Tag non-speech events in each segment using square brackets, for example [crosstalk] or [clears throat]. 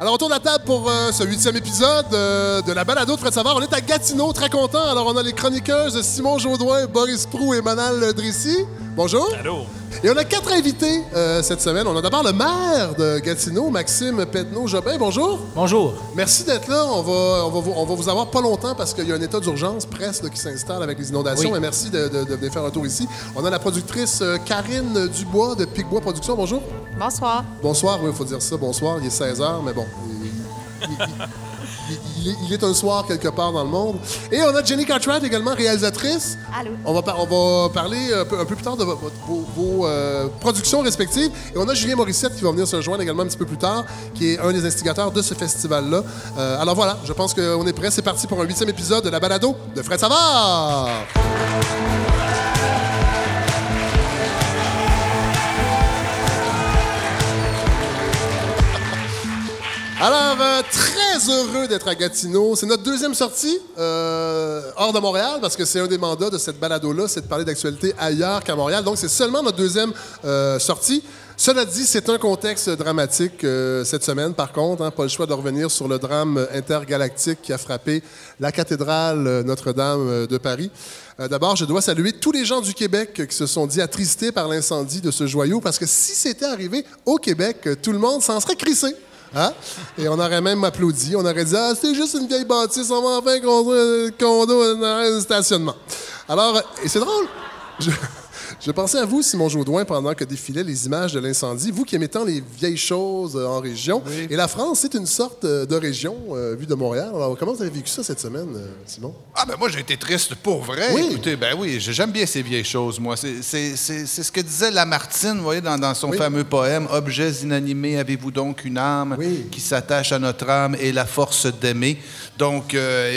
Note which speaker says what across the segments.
Speaker 1: Alors, autour de la table pour euh, ce huitième épisode euh, de la balado de Fred Savard. On est à Gatineau, très content. Alors, on a les chroniqueuses Simon Jaudoin, Boris Prou et Manal Drissi. Bonjour.
Speaker 2: Allô?
Speaker 1: Et on a quatre invités euh, cette semaine. On a d'abord le maire de Gatineau, Maxime Petneau-Jobin. Bonjour.
Speaker 2: Bonjour.
Speaker 1: Merci d'être là. On va, on, va vous, on va vous avoir pas longtemps parce qu'il y a un état d'urgence presse là, qui s'installe avec les inondations.
Speaker 2: Oui.
Speaker 1: Mais merci de, de- de venir faire un tour ici. On a la productrice euh, Karine Dubois de Picbois Productions. Bonjour.
Speaker 3: Bonsoir.
Speaker 1: Bonsoir, oui, il faut dire ça. Bonsoir, il est 16h, mais bon. Il, il- il- il est, il est un soir quelque part dans le monde. Et on a Jenny Cartwright également, réalisatrice.
Speaker 3: Allô?
Speaker 1: On va, on va parler un peu, un peu plus tard de vo- vos, vos, euh, productions respectives. Et on a Julien Morissette qui va venir se joindre également un petit peu plus tard, qui est un des instigateurs de ce festival-là. Euh, alors voilà, je pense qu'on est prêt. C'est parti pour un huitième épisode de la balado de Fred Savard. Alors, euh, très heureux d'être à Gatineau. C'est notre deuxième sortie euh, hors de Montréal parce que c'est un des mandats de cette balado-là, c'est de parler d'actualité ailleurs qu'à Montréal. Donc, c'est seulement notre deuxième euh, sortie. Cela dit, c'est un contexte dramatique euh, cette semaine, par contre. hein, pas le choix de revenir sur le drame intergalactique qui a frappé la cathédrale euh, Notre-Dame de Paris. D'abord, je dois saluer tous les gens du Québec qui se sont dit attristés par l'incendie de ce joyau parce que si c'était arrivé au Québec, tout le monde s'en serait crissé. Hein? Et on aurait même applaudi. On aurait dit Ah, c'est juste une vieille bâtisse, on va enfin construire un condo un stationnement. Alors, et c'est drôle. Je pensais à vous, Simon Jaudoin, pendant que défilaient les images de l'incendie. Vous qui aimez tant les vieilles choses euh, en région. Et la France, c'est une sorte euh, de région euh, vue de Montréal. Alors, comment vous avez vécu ça cette semaine, Simon?
Speaker 4: Ah, ben moi, j'ai été triste pour vrai.
Speaker 1: Oui.
Speaker 4: Écoutez, ben oui, j'aime bien ces vieilles choses, moi. C'est- ce que disait Lamartine, vous voyez, dans, dans son
Speaker 1: Oui.
Speaker 4: fameux poème Objets inanimés, avez-vous donc une âme
Speaker 1: Oui.
Speaker 4: qui s'attache à notre âme et la force d'aimer? Donc, euh,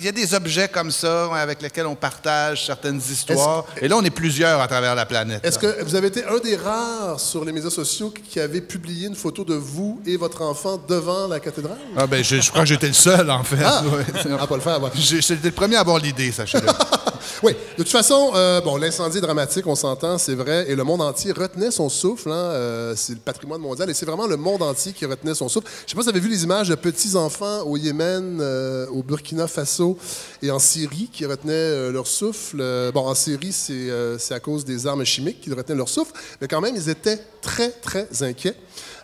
Speaker 4: il y a des objets comme ça avec lesquels on partage certaines histoires. Et là, on est plusieurs à travers la planète.
Speaker 1: Est-ce que vous avez été un des rares sur les médias sociaux qui avait publié une photo de vous et votre enfant devant la cathédrale?
Speaker 4: Ah, ben, je, je crois que j'étais le seul, en fait.
Speaker 1: Ah!
Speaker 4: Ouais.
Speaker 1: Ah, pas le faire, ouais.
Speaker 4: J'étais le premier à avoir l'idée, sachez-le. [laughs]
Speaker 1: Oui, de toute façon, euh, bon, l'incendie est dramatique, on s'entend, c'est vrai, et le monde entier retenait son souffle. hein, euh, c'est le patrimoine mondial, et c'est vraiment le monde entier qui retenait son souffle. Je sais pas si vous avez vu les images de petits enfants au Yémen, euh, au Burkina Faso et en Syrie qui retenaient leur souffle. Bon, en Syrie, c'est c'est à cause des armes chimiques qu'ils retenaient leur souffle, mais quand même, ils étaient très, très inquiets.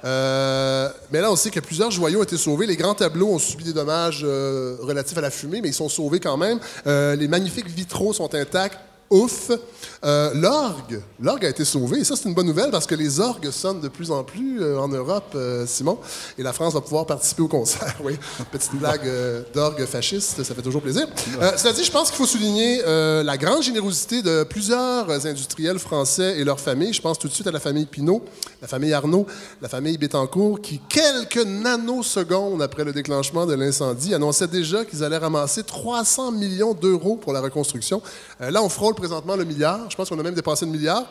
Speaker 1: Euh, mais là, on sait que plusieurs joyaux ont été sauvés. Les grands tableaux ont subi des dommages euh, relatifs à la fumée, mais ils sont sauvés quand même. Euh, les magnifiques vitraux sont intacts. Ouf. Euh, l'orgue, l'orgue a été sauvé. Et ça, c'est une bonne nouvelle parce que les orgues sonnent de plus en plus euh, en Europe, euh, Simon. Et la France va pouvoir participer au concert. [laughs] oui, petite blague euh, d'orgue fasciste, ça fait toujours plaisir. Cela dit, je pense qu'il faut souligner la grande générosité de plusieurs industriels français et leurs familles. Je pense tout de suite à la famille Pinault, la famille Arnaud, la famille Bettencourt, qui, quelques nanosecondes après le déclenchement de l'incendie, annonçaient déjà qu'ils allaient ramasser 300 millions d'euros pour la reconstruction. Là, on frôle présentement le milliard. Je pense qu'on a même dépassé le milliard.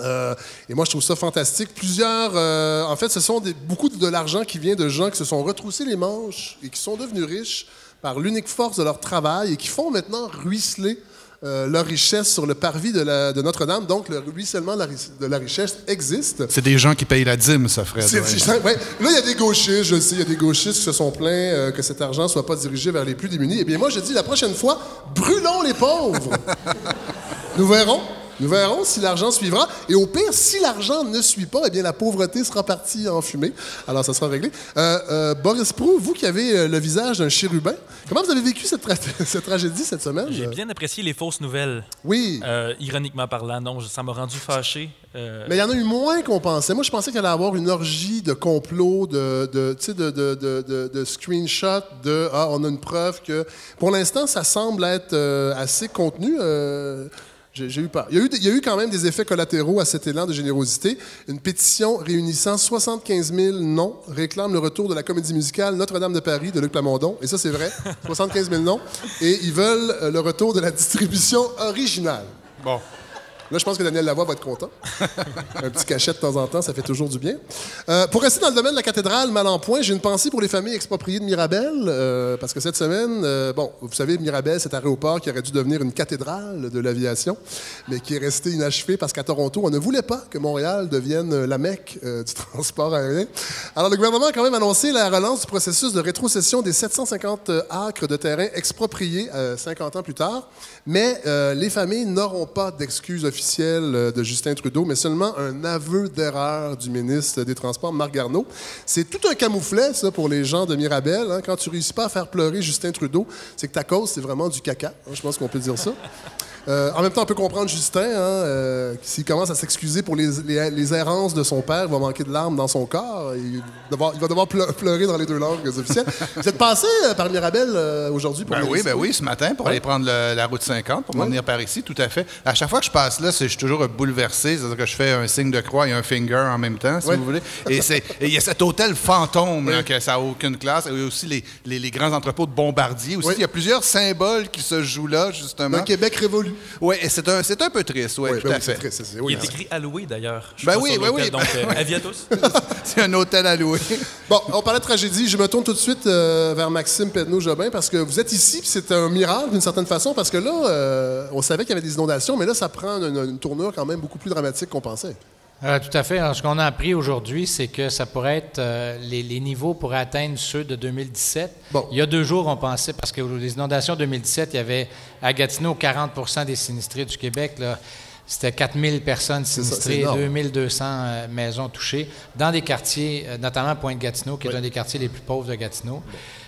Speaker 1: Euh, et moi, je trouve ça fantastique. Plusieurs, euh, en fait, ce sont beaucoup de l'argent qui vient de gens qui se sont retroussés les manches et qui sont devenus riches par l'unique force de leur travail et qui font maintenant ruisseler euh, leur richesse sur le parvis de, Notre-Dame. Donc, le ruissellement de la, ri- de la richesse existe.
Speaker 4: C'est des gens qui payent la dîme, ça, Fred. Ouais.
Speaker 1: ouais. Là, il y a des gauchistes, je sais, il y a des gauchistes qui se sont plaints euh, que cet argent ne soit pas dirigé vers les plus démunis. Eh bien, moi, je dis la prochaine fois, brûlons les pauvres. [laughs] Nous verrons. Nous verrons si l'argent suivra. Et au pire, si l'argent ne suit pas, eh bien, la pauvreté sera partie en fumée. Alors, ça sera réglé. Euh, euh, Boris Prou, vous qui avez euh, le visage d'un chérubin, comment vous avez vécu cette, tra- [laughs] cette tragédie cette semaine?
Speaker 2: J'ai bien apprécié les fausses nouvelles,
Speaker 1: Oui.
Speaker 2: euh, ironiquement parlant. Non, ça m'a rendu fâché.
Speaker 1: Mais il y en a eu moins qu'on pensait. Moi, je pensais qu'il allait y avoir une orgie de complots, de, de, de, de, de, screenshots, de Ah, on a une preuve que. Pour l'instant, ça semble être assez contenu. Il y a eu quand même des effets collatéraux à cet élan de générosité. Une pétition réunissant 75 000 noms réclame le retour de la comédie musicale Notre-Dame de Paris de Luc Plamondon. Et ça, c'est vrai. 75 000 noms. Et ils veulent euh, le retour de la distribution originale.
Speaker 4: Bon.
Speaker 1: Là, je pense que Daniel Lavoie va être content. [laughs] Un petit cachet de temps en temps, ça fait toujours du bien. Euh, pour rester dans le domaine de la cathédrale, mal en point, j'ai une pensée pour les familles expropriées de Mirabel, euh, parce que cette semaine, euh, bon, vous savez, Mirabel, cet aéroport qui aurait dû devenir une cathédrale de l'aviation, mais qui est resté inachevé parce qu'à Toronto, on ne voulait pas que Montréal devienne la Mecque du [laughs] transport aérien. Alors, le gouvernement a quand même annoncé la relance du processus de rétrocession des 750 acres de terrain expropriés 50 ans plus tard, mais les familles n'auront pas d'excuses officielle euh, de Justin Trudeau, mais seulement un aveu d'erreur du ministre des Transports, Marc Garneau. C'est tout un camouflet, ça, pour les gens de Mirabel. Hein. Quand tu réussis pas à faire pleurer Justin Trudeau, c'est que ta cause, c'est vraiment du caca. Hein. Je pense qu'on peut dire ça. Euh, en même temps, on peut comprendre Justin, hein, euh, s'il commence à s'excuser pour les, les, errances de son père, il va manquer de larmes dans son corps. Il, va devoir pleurer dans les deux langues officielles. [laughs] Vous êtes passé euh, par Mirabel aujourd'hui pour
Speaker 4: ben oui, ben oui, ce matin, pour aller prendre la route 50, pour venir par ici, tout à fait. À chaque fois que je passe là, je suis toujours bouleversé, c'est-à-dire que je fais un signe de croix et un finger en même temps, si vous voulez. Et il y a cet hôtel fantôme, que ça n'a aucune classe. Il y a aussi les, les, grands entrepôts de bombardiers. Aussi, il y a plusieurs symboles qui se jouent là, justement.
Speaker 1: Un Québec révolu.
Speaker 4: Oui, c'est un, c'est un peu triste, oui, tout
Speaker 1: ben
Speaker 4: à fait.
Speaker 1: Triste,
Speaker 2: oui, Il est écrit alloué, d'ailleurs.
Speaker 4: Ben oui, oui, oui.
Speaker 2: Donc, euh, [laughs] à tous. [laughs]
Speaker 4: c'est un hôtel alloué. [laughs]
Speaker 1: Bon, on parlait de tragédie. Je me tourne tout de suite euh, vers Maxime Pedneau-Jobin parce que vous êtes ici, puis c'est un miracle d'une certaine façon, parce que là, euh, on savait qu'il y avait des inondations, mais là, ça prend une tournure quand même beaucoup plus dramatique qu'on pensait.
Speaker 3: Euh, tout à fait. Alors, ce qu'on a appris aujourd'hui, c'est que ça pourrait être euh, les, niveaux pourraient atteindre ceux de 2017. Bon. Il y a deux jours, on pensait, parce que les inondations 2017, il y avait à Gatineau 40% des sinistrés du Québec. C'était 4000 personnes sinistrées, 2200 euh, maisons touchées, dans des quartiers, notamment Pointe-Gatineau, qui est un des quartiers les plus pauvres de Gatineau.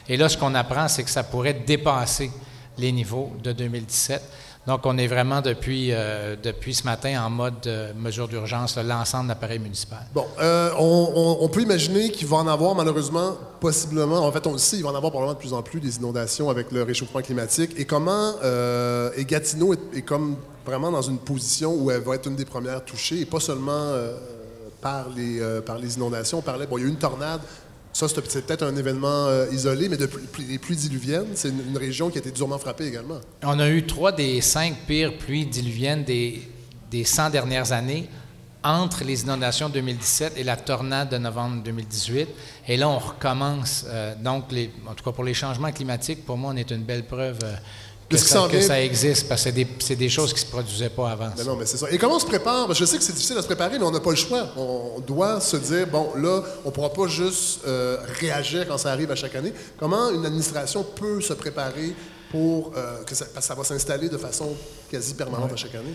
Speaker 3: Et là, ce qu'on apprend, c'est que ça pourrait dépasser les niveaux de 2017. Donc, on est vraiment depuis, euh, depuis ce matin en mode euh, mesure d'urgence, l'ensemble de l'appareil municipal.
Speaker 1: Bon, euh, on, peut imaginer qu'il va en avoir malheureusement, possiblement, en fait, on le sait, il va en avoir probablement de plus en plus des inondations avec le réchauffement climatique. Et comment, et Gatineau est, comme vraiment dans une position où elle va être une des premières touchées, et pas seulement par, les, par les inondations. On parlait, bon, il y a eu une tornade ça, c'est peut-être un événement euh, isolé, mais les pluies diluviennes, c'est une, région qui a été durement frappée également.
Speaker 3: On a eu trois des cinq pires pluies diluviennes des, des 100 dernières années entre les inondations 2017 et la tornade de novembre 2018. Et là, on recommence. Euh, donc, en tout cas, pour les changements climatiques, pour moi, on est une belle preuve. Euh, que, ça, existe, parce que c'est des, choses qui ne se produisaient pas avant.
Speaker 1: non, mais c'est ça. Et comment on se prépare? je sais que c'est difficile à se préparer, mais on n'a pas le choix. On doit se dire, bon, là, on ne pourra pas juste euh, réagir quand ça arrive à chaque année. Comment une administration peut se préparer pour euh, que ça, ça va s'installer de façon quasi permanente à chaque année.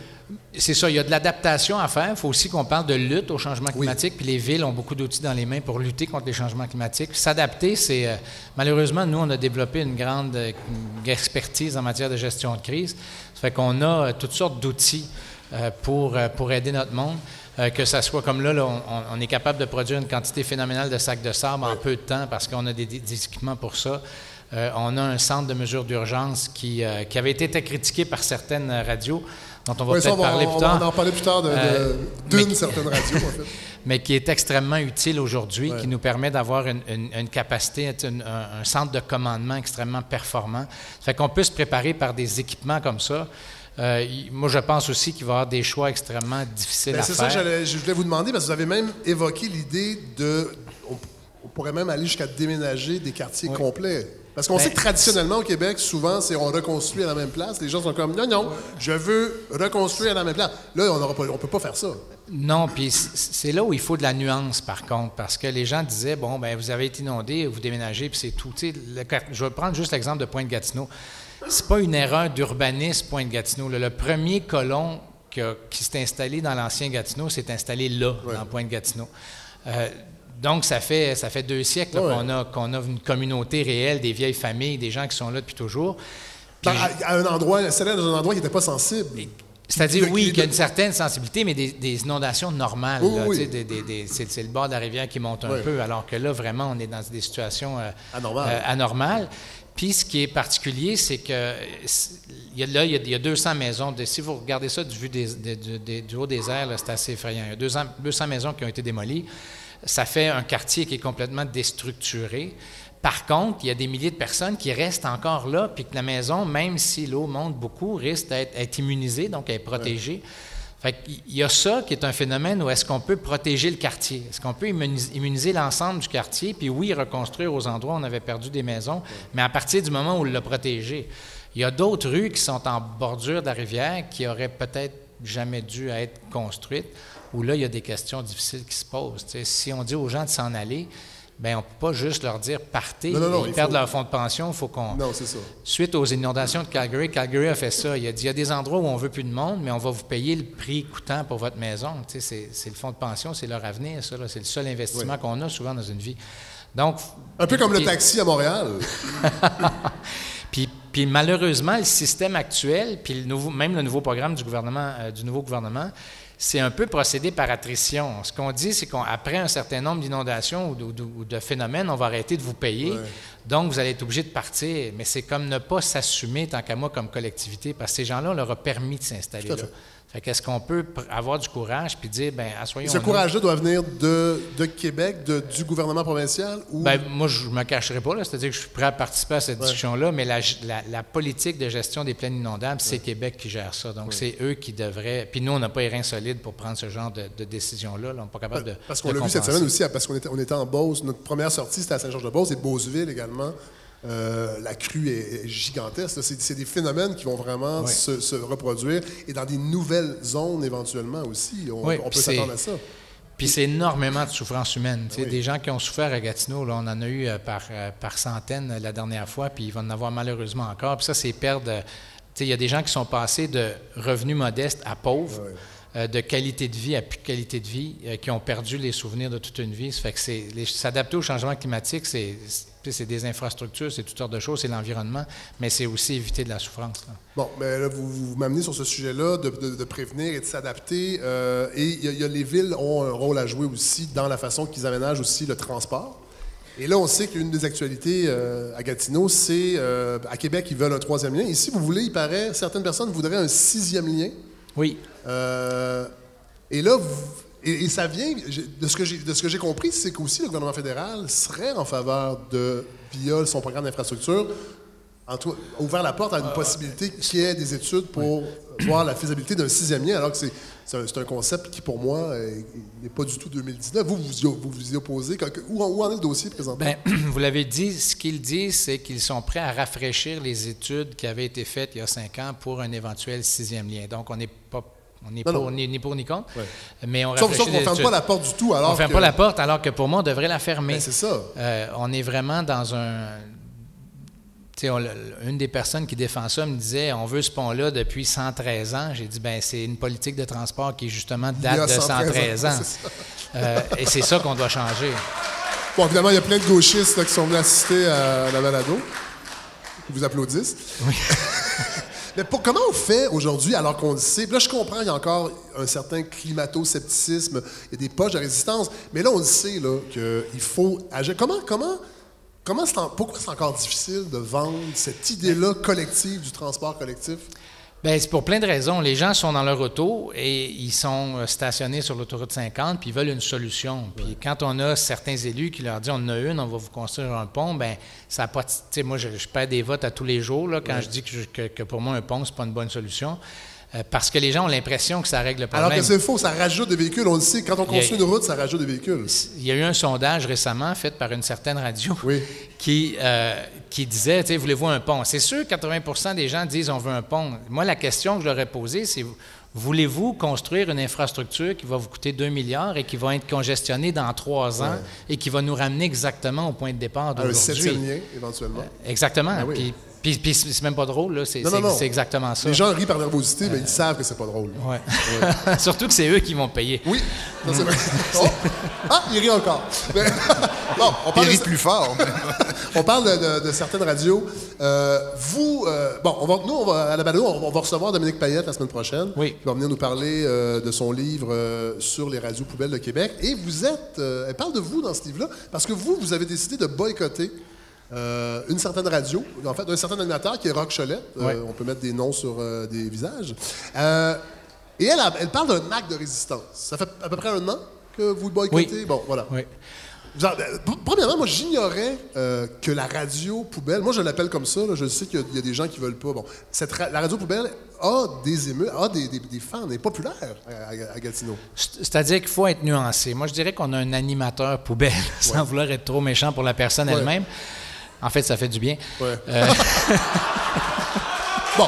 Speaker 3: C'est ça, il y a de l'adaptation à faire. Il faut aussi qu'on parle de lutte au changement climatique, puis les villes ont beaucoup d'outils dans les mains pour lutter contre les changements climatiques. S'adapter, c'est... Euh, malheureusement, nous, on a développé une grande euh, expertise en matière de gestion de crise. Ça fait qu'on a toutes sortes d'outils pour, pour aider notre monde. que ça soit comme là, on, est capable de produire une quantité phénoménale de sacs de sable en peu de temps parce qu'on a des, des équipements pour ça. Euh, on a un centre de mesures d'urgence qui, euh, qui, avait été très critiqué par certaines radios, dont on va peut-être parler plus tard.
Speaker 1: On va en parler plus tard euh, d'une certaine radio, en fait. [laughs]
Speaker 3: mais qui est extrêmement utile aujourd'hui, qui nous permet d'avoir une, capacité, un, centre de commandement extrêmement performant. Ça fait qu'on peut se préparer par des équipements comme ça. moi, je pense aussi qu'il va y avoir des choix extrêmement difficiles
Speaker 1: ben,
Speaker 3: à faire.
Speaker 1: C'est ça que je voulais vous demander, parce que vous avez même évoqué l'idée de... On, pourrait même aller jusqu'à déménager des quartiers complets. Parce qu'on sait que ben, traditionnellement au Québec, souvent, c'est on reconstruit à la même place. Les gens sont comme non, non, je veux reconstruire à la même place. Là, on ne peut pas faire ça.
Speaker 3: Non, puis c'est là où il faut de la nuance, par contre, parce que les gens disaient bon, ben vous avez été inondé, vous déménagez, puis c'est tout. je vais prendre juste l'exemple de Pointe-Gatineau. C'est pas une erreur d'urbanisme, Pointe-Gatineau. Le, premier colon qui, s'est installé dans l'ancien Gatineau s'est installé là, dans Pointe-Gatineau. Euh, donc, ça fait, ça fait deux siècles qu'on a, qu'on a une communauté réelle, des vieilles familles, des gens qui sont là depuis toujours.
Speaker 1: à, un endroit, c'est dans un endroit qui n'était pas sensible.
Speaker 3: C'est-à-dire, oui, qu'il y a une certaine sensibilité, mais des, inondations normales. c'est, le bord de la rivière qui monte un peu, alors que là, vraiment, on est dans des situations euh, euh, anormales. Puis, ce qui est particulier, c'est que là, il y, a, 200 maisons. si vous regardez ça du, vue du haut des airs, c'est assez effrayant. Il y a 200, 200 maisons qui ont été démolies ça fait un quartier qui est complètement déstructuré. Par contre, il y a des milliers de personnes qui restent encore là, puis que la maison, même si l'eau monte beaucoup, risque d'être immunisée, donc elle est protégée. Fait il y a ça qui est un phénomène où est-ce qu'on peut protéger le quartier? Est-ce qu'on peut immuniser l'ensemble du quartier? Puis oui, reconstruire aux endroits où on avait perdu des maisons, mais à partir du moment où on l'a protégé. Il y a d'autres rues qui sont en bordure de la rivière qui auraient peut-être jamais dû être construites, où là, il y a des questions difficiles qui se posent. si on dit aux gens de s'en aller, Bien, on ne peut pas juste leur dire partez, ils perdent leur fonds de pension, il faut qu'on.
Speaker 1: Non, c'est ça.
Speaker 3: Suite aux inondations de Calgary, Calgary a fait ça. Il a dit il y a des endroits où on veut plus de monde, mais on va vous payer le prix coûtant pour votre maison. Tu sais, c'est le fonds de pension, c'est leur avenir, ça. C'est le seul investissement qu'on a souvent dans une vie. Donc.
Speaker 1: Un peu comme le taxi à Montréal. [laughs]
Speaker 3: puis, puis, malheureusement, le système actuel, puis le nouveau, même le nouveau programme du gouvernement, euh, du nouveau gouvernement, c'est un peu procédé par attrition. Ce qu'on dit, c'est qu'après un certain nombre d'inondations ou, de phénomènes, on va arrêter de vous payer. Donc, vous allez être obligé de partir. Mais c'est comme ne pas s'assumer, tant qu'à moi, comme collectivité, parce que ces gens-là, on leur a permis de s'installer là. Qu'est-ce qu'on peut avoir du courage puis dire, ben, assoyons
Speaker 1: Ce courage-là doit venir de, Québec, du gouvernement provincial? Ou...
Speaker 3: Ben, moi, je ne me cacherai pas. C'est-à-dire que je suis prêt à participer à cette discussion-là, mais la, politique de gestion des plaines inondables, c'est Québec qui gère ça. Donc, c'est eux qui devraient. Puis nous, on n'a pas les reins solides pour prendre ce genre de, décision-là. On n'est pas capable de.
Speaker 1: Parce qu'on l'a vu cette semaine aussi, parce qu'on était, on était en Beauce. Notre première sortie, c'était à Saint-Georges-de-Beauce et Beauceville également. Euh, la crue est, gigantesque. C'est des phénomènes qui vont vraiment se, reproduire et dans des nouvelles zones éventuellement aussi. On, peut s'attendre à ça.
Speaker 3: Puis c'est énormément de souffrance humaine. Des gens qui ont souffert à Gatineau, là, on en a eu euh, par, euh, par centaines la dernière fois, puis ils vont en avoir malheureusement encore. Puis ça, c'est perdre. Il y a des gens qui sont passés de revenus modestes à pauvres. de qualité de vie à plus de qualité de vie, qui ont perdu les souvenirs de toute une vie. Ça fait que s'adapter au changement climatique, c'est c'est des infrastructures, c'est toutes sortes de choses, c'est l'environnement, mais c'est aussi éviter de la souffrance.
Speaker 1: Bon, mais là, vous, m'amenez sur ce sujet-là de, prévenir et de s'adapter. Euh, et y, a, les villes ont un rôle à jouer aussi dans la façon qu'ils aménagent aussi le transport. Et là, on sait qu'une des actualités euh, à Gatineau, c'est euh, à Québec, ils veulent un troisième lien. Ici, vous voulez, il paraît, certaines personnes voudraient un sixième lien.
Speaker 3: Oui.
Speaker 1: et là, vous, et, ça vient, de ce que j'ai compris, c'est qu'aussi le gouvernement fédéral serait en faveur de, via son programme d'infrastructure, ouvert la porte à une possibilité qu'il y ait des études pour voir la faisabilité d'un sixième lien, alors que c'est un, concept qui, pour moi, n'est pas du tout 2019. Vous, vous vous, y opposez? Où, en est le dossier présentement?
Speaker 3: Bien, [clears throat] vous l'avez dit, ce qu'ils disent, c'est qu'ils sont prêts à rafraîchir les études qui avaient été faites il y a cinq ans pour un éventuel sixième lien. Donc, on n'est pas on n'est ni, pour ni contre. Mais on
Speaker 1: Sauf, qu'on ne ferme pas la porte du tout. Alors
Speaker 3: on ne ferme pas la porte, alors que pour moi, on devrait la fermer.
Speaker 1: Ben, c'est ça.
Speaker 3: Euh, on est vraiment dans un. On, une des personnes qui défend ça me disait on veut ce pont-là depuis 113 ans. J'ai dit ben c'est une politique de transport qui justement date de 113 ans. Euh, et c'est ça qu'on doit changer.
Speaker 1: Bon, évidemment, il y a plein de gauchistes qui sont venus assister à la balado. Ils vous applaudissent. Oui. [laughs] Mais pour, comment on fait aujourd'hui alors qu'on le sait? Là, je comprends, il y a encore un certain climato-scepticisme, il y a des poches de résistance, mais là, on le sait qu'il faut agir. Comment, comment, comment pourquoi c'est encore difficile de vendre cette idée-là collective du transport collectif?
Speaker 3: Bien, c'est pour plein de raisons. Les gens sont dans leur auto et ils sont euh, stationnés sur l'autoroute 50 puis ils veulent une solution. Puis quand on a certains élus qui leur disent on en a une, on va vous construire un pont, ben ça n'a pas. Moi, je, perds des votes à tous les jours là, quand je dis que, que, pour moi, un pont, c'est pas une bonne solution. Euh, parce que les gens ont l'impression que ça règle le problème.
Speaker 1: Alors que c'est faux, ça rajoute des véhicules. On le sait, quand on construit une route, ça rajoute des véhicules.
Speaker 3: Il y a eu un sondage récemment fait par une certaine radio [laughs] qui, euh, qui disait, voulez-vous un pont? C'est sûr, 80% des gens disent on veut un pont. Moi, la question que je leur ai posée, c'est voulez-vous construire une infrastructure qui va vous coûter 2 milliards et qui va être congestionnée dans trois ans et qui va nous ramener exactement au point de départ d'aujourd'hui? Un
Speaker 1: septième lien, éventuellement.
Speaker 3: Euh, exactement. Ben puis, puis c'est même pas drôle, là. C'est, exactement ça.
Speaker 1: Les gens rient par nervosité, mais ils savent que c'est pas drôle.
Speaker 3: Ouais. [laughs] Surtout que c'est eux qui vont payer.
Speaker 1: Oui. Oh. Ah, ils rient encore. [laughs]
Speaker 4: bon, on parle ils rient plus fort. [laughs]
Speaker 1: on parle de, certaines radios. Euh, vous, euh, bon, on va, nous, on va, à la balado, on, va recevoir Dominique Payette la semaine prochaine.
Speaker 3: Oui.
Speaker 1: Il va venir nous parler euh, de son livre sur les radios poubelles de Québec. Et vous êtes, elle parle de vous dans ce livre-là, parce que vous, vous avez décidé de boycotter euh, une certaine radio, en fait, un certain animateur qui est Rock Cholette. Euh, on peut mettre des noms sur euh, des visages. et elle, elle parle d'un acte de résistance. Ça fait à peu près un an que vous le boycottez? Bon, voilà.
Speaker 3: Oui.
Speaker 1: premièrement, moi, j'ignorais euh, que la radio poubelle, moi, je l'appelle comme ça, je sais qu'il y, a des gens qui veulent pas. Bon, cette la radio poubelle a des émeutes, a des, des, fans, est populaire à, Gatineau.
Speaker 3: C'est-à-dire qu'il faut être nuancé. Moi, je dirais qu'on a un animateur poubelle, [laughs] sans vouloir être trop méchant pour la personne elle-même. En fait, ça fait du bien.
Speaker 1: Euh, [laughs] bon.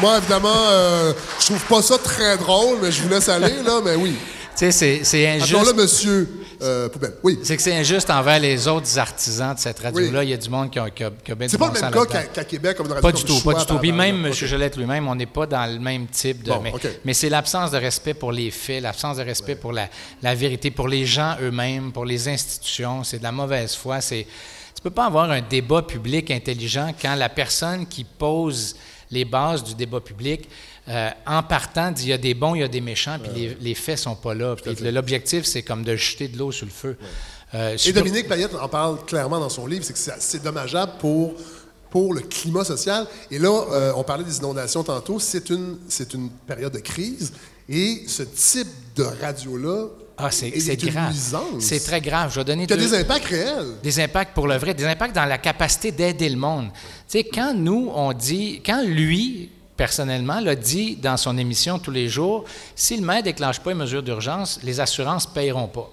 Speaker 1: Moi, évidemment, euh, je trouve pas ça très drôle, mais je vous laisse aller, là, mais oui. [laughs]
Speaker 3: Tu sais, c'est injuste.
Speaker 1: Alors là, monsieur euh, Poubelle. Oui.
Speaker 3: C'est que c'est injuste envers les autres artisans de cette radio-là. Il y a du monde qui a, qui a, qui a
Speaker 1: C'est pas le même cas qu'à Québec, comme dans
Speaker 3: Pas du tout, pas du tout. Puis même M. Gelette lui-même, on n'est pas dans le même type de. mais, mais c'est l'absence de respect pour les faits, l'absence de respect pour la, la, vérité, pour les gens eux-mêmes, pour les institutions. C'est de la mauvaise foi. C'est. Tu peux pas avoir un débat public intelligent quand la personne qui pose les bases du débat public, euh, en partant, dit il y a des bons, il y a des méchants, puis les, les, faits sont pas là. L'objectif, c'est comme de jeter de l'eau sur le feu.
Speaker 1: Euh, Et Dominique Payette en parle clairement dans son livre, c'est que c'est dommageable pour pour le climat social. Et là, euh, on parlait des inondations tantôt, c'est une, c'est une période de crise. Et ce type de radio-là
Speaker 3: ah, c'est grave. C'est très grave. Je vais donner.
Speaker 1: A des impacts réels.
Speaker 3: Des impacts pour le vrai, des impacts dans la capacité d'aider le monde. Tu sais, quand nous, on dit, quand lui, personnellement, l'a dit dans son émission tous les jours, si le maire ne déclenche pas une mesure d'urgence, les assurances ne payeront pas.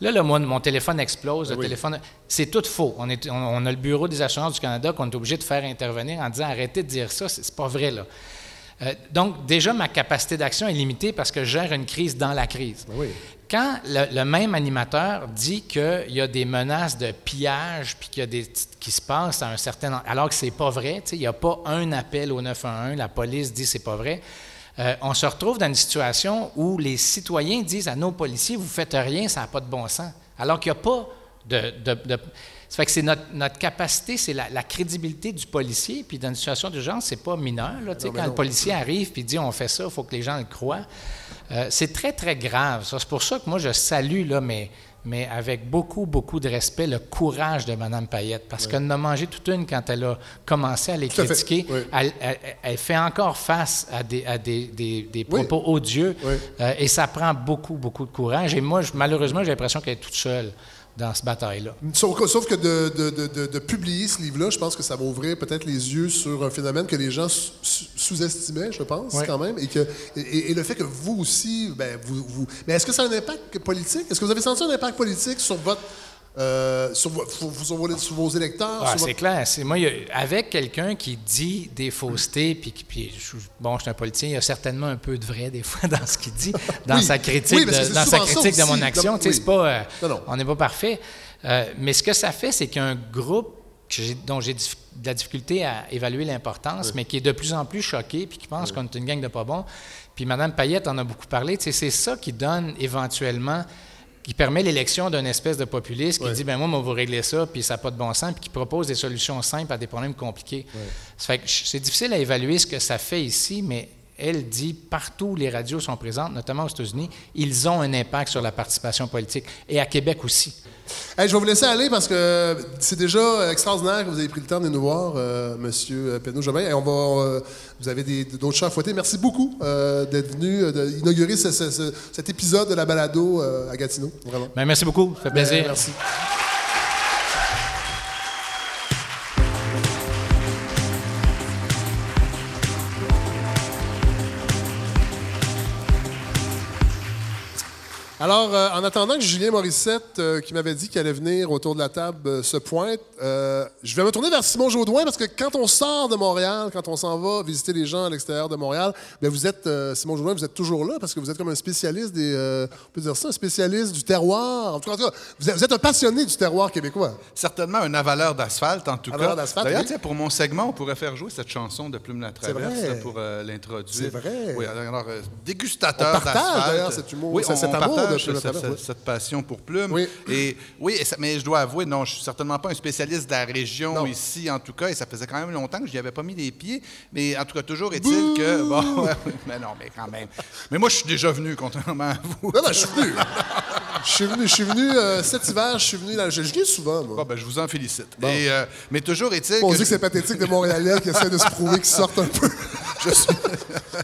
Speaker 3: Là, le, mon, mon téléphone explose. Le téléphone, c'est tout faux. On, est, on, a le Bureau des assurances du Canada qu'on est obligé de faire intervenir en disant arrêtez de dire ça, c'est pas vrai là. Euh, donc, déjà, ma capacité d'action est limitée parce que je gère une crise dans la crise.
Speaker 1: Ben
Speaker 3: Quand le, même animateur dit qu'il y a des menaces de pillage puis qu'il y a des qui se passent à un certain alors que c'est pas vrai, il n'y a pas un appel au 911, la police dit c'est pas vrai. Euh, on se retrouve dans une situation où les citoyens disent à nos policiers vous faites rien, ça n'a pas de bon sens, alors qu'il n'y a pas de ça fait que c'est notre, notre, capacité, c'est la, crédibilité du policier. Puis dans une situation d'urgence, c'est pas mineur. Là, quand le policier arrive et dit on fait ça, il faut que les gens le croient. Euh, c'est très, très grave. C'est pour ça que moi, je salue, là, mais, mais avec beaucoup, beaucoup de respect, le courage de Mme Payette. Parce qu'elle en a mangé toute une quand elle a commencé à les critiquer. Elle, fait encore face à des, à des, des, propos odieux. Euh, et ça prend beaucoup, beaucoup de courage. Et moi, malheureusement, j'ai l'impression qu'elle est toute seule dans ce bataille-là.
Speaker 1: Sauf, que de, publier ce livre-là, je pense que ça va ouvrir peut-être les yeux sur un phénomène que les gens sous-estimaient, je pense, quand même. Et, que, et, le fait que vous aussi, ben, vous, vous... Mais est-ce que ça a un impact politique? Est-ce que vous avez senti un impact politique sur votre euh, sur, vos, électeurs?
Speaker 3: Ah, c'est clair. C'est, moi, avec quelqu'un qui dit des faussetés, puis, puis bon, je suis un politicien, il y a certainement un peu de vrai des fois [laughs] dans ce qu'il dit, dans sa critique, de, dans sa critique de mon action. Pas, euh, On n'est pas parfait. Euh, mais ce que ça fait, c'est qu'un groupe dont j'ai de la difficulté à évaluer l'importance, mais qui est de plus en plus choqué, puis qui pense qu'on est une gang de pas bons. Puis Mme Payette en a beaucoup parlé. C'est ça qui donne éventuellement qui permet l'élection d'une espèce de populiste qui dit ben moi, va vous régler ça, puis ça n'a pas de bon sens, puis qui propose des solutions simples à des problèmes compliqués. c'est difficile à évaluer ce que ça fait ici, mais elle dit partout où les radios sont présentes, notamment aux États-Unis, ils ont un impact sur la participation politique, et à Québec aussi
Speaker 1: je vais vous laisser aller parce que c'est déjà extraordinaire que vous ayez pris le temps de nous voir, euh, Monsieur Pedro Jobin. Et on va, euh, vous avez d'autres chats à fouetter. Merci beaucoup euh, d'être venu inaugurer cet épisode de la balado à Gatineau. Vraiment.
Speaker 3: Ben, merci beaucoup. Ça fait plaisir.
Speaker 1: Ben, merci. Alors, euh, en attendant que Julien Morissette, euh, qui m'avait dit qu'il allait venir autour de la table, euh, se pointe, je vais me tourner vers Simon Jaudoin parce que quand on sort de Montréal, quand on s'en va visiter les gens à l'extérieur de Montréal, bien, vous êtes, Simon Jaudoin, vous êtes toujours là parce que vous êtes comme un spécialiste des. on peut dire ça, un spécialiste du terroir. En tout cas, vous êtes, un passionné du terroir québécois.
Speaker 4: Certainement un avaleur d'asphalte, en tout cas. D'ailleurs, pour mon segment, on pourrait faire jouer cette chanson de Plume la Traverse pour l'introduire.
Speaker 1: C'est vrai.
Speaker 4: Oui, alors, dégustateur d'asphalte.
Speaker 1: d'ailleurs cet humour, oui, cet amour
Speaker 4: cette, passion pour Plume. Et oui, mais je dois avouer, non, je suis certainement pas un spécialiste de la région ici, en tout cas, et ça faisait quand même longtemps que je n'y avais pas mis les pieds. Mais en tout cas, toujours est-il que. Bon, [laughs] mais non, mais quand même. Mais moi, je suis déjà venu, contrairement à vous.
Speaker 1: Non, non, je suis venu. je suis venu, je suis venu euh, cet hiver, je suis venu là. Je, viens souvent, moi.
Speaker 4: Bon, ben, je vous en félicite. Et, euh, mais toujours est-il.
Speaker 1: On
Speaker 4: que
Speaker 1: dit que
Speaker 4: je-
Speaker 1: c'est pathétique de Montréalais qui essaie de se prouver qu'ils sortent un peu.
Speaker 4: Je suis-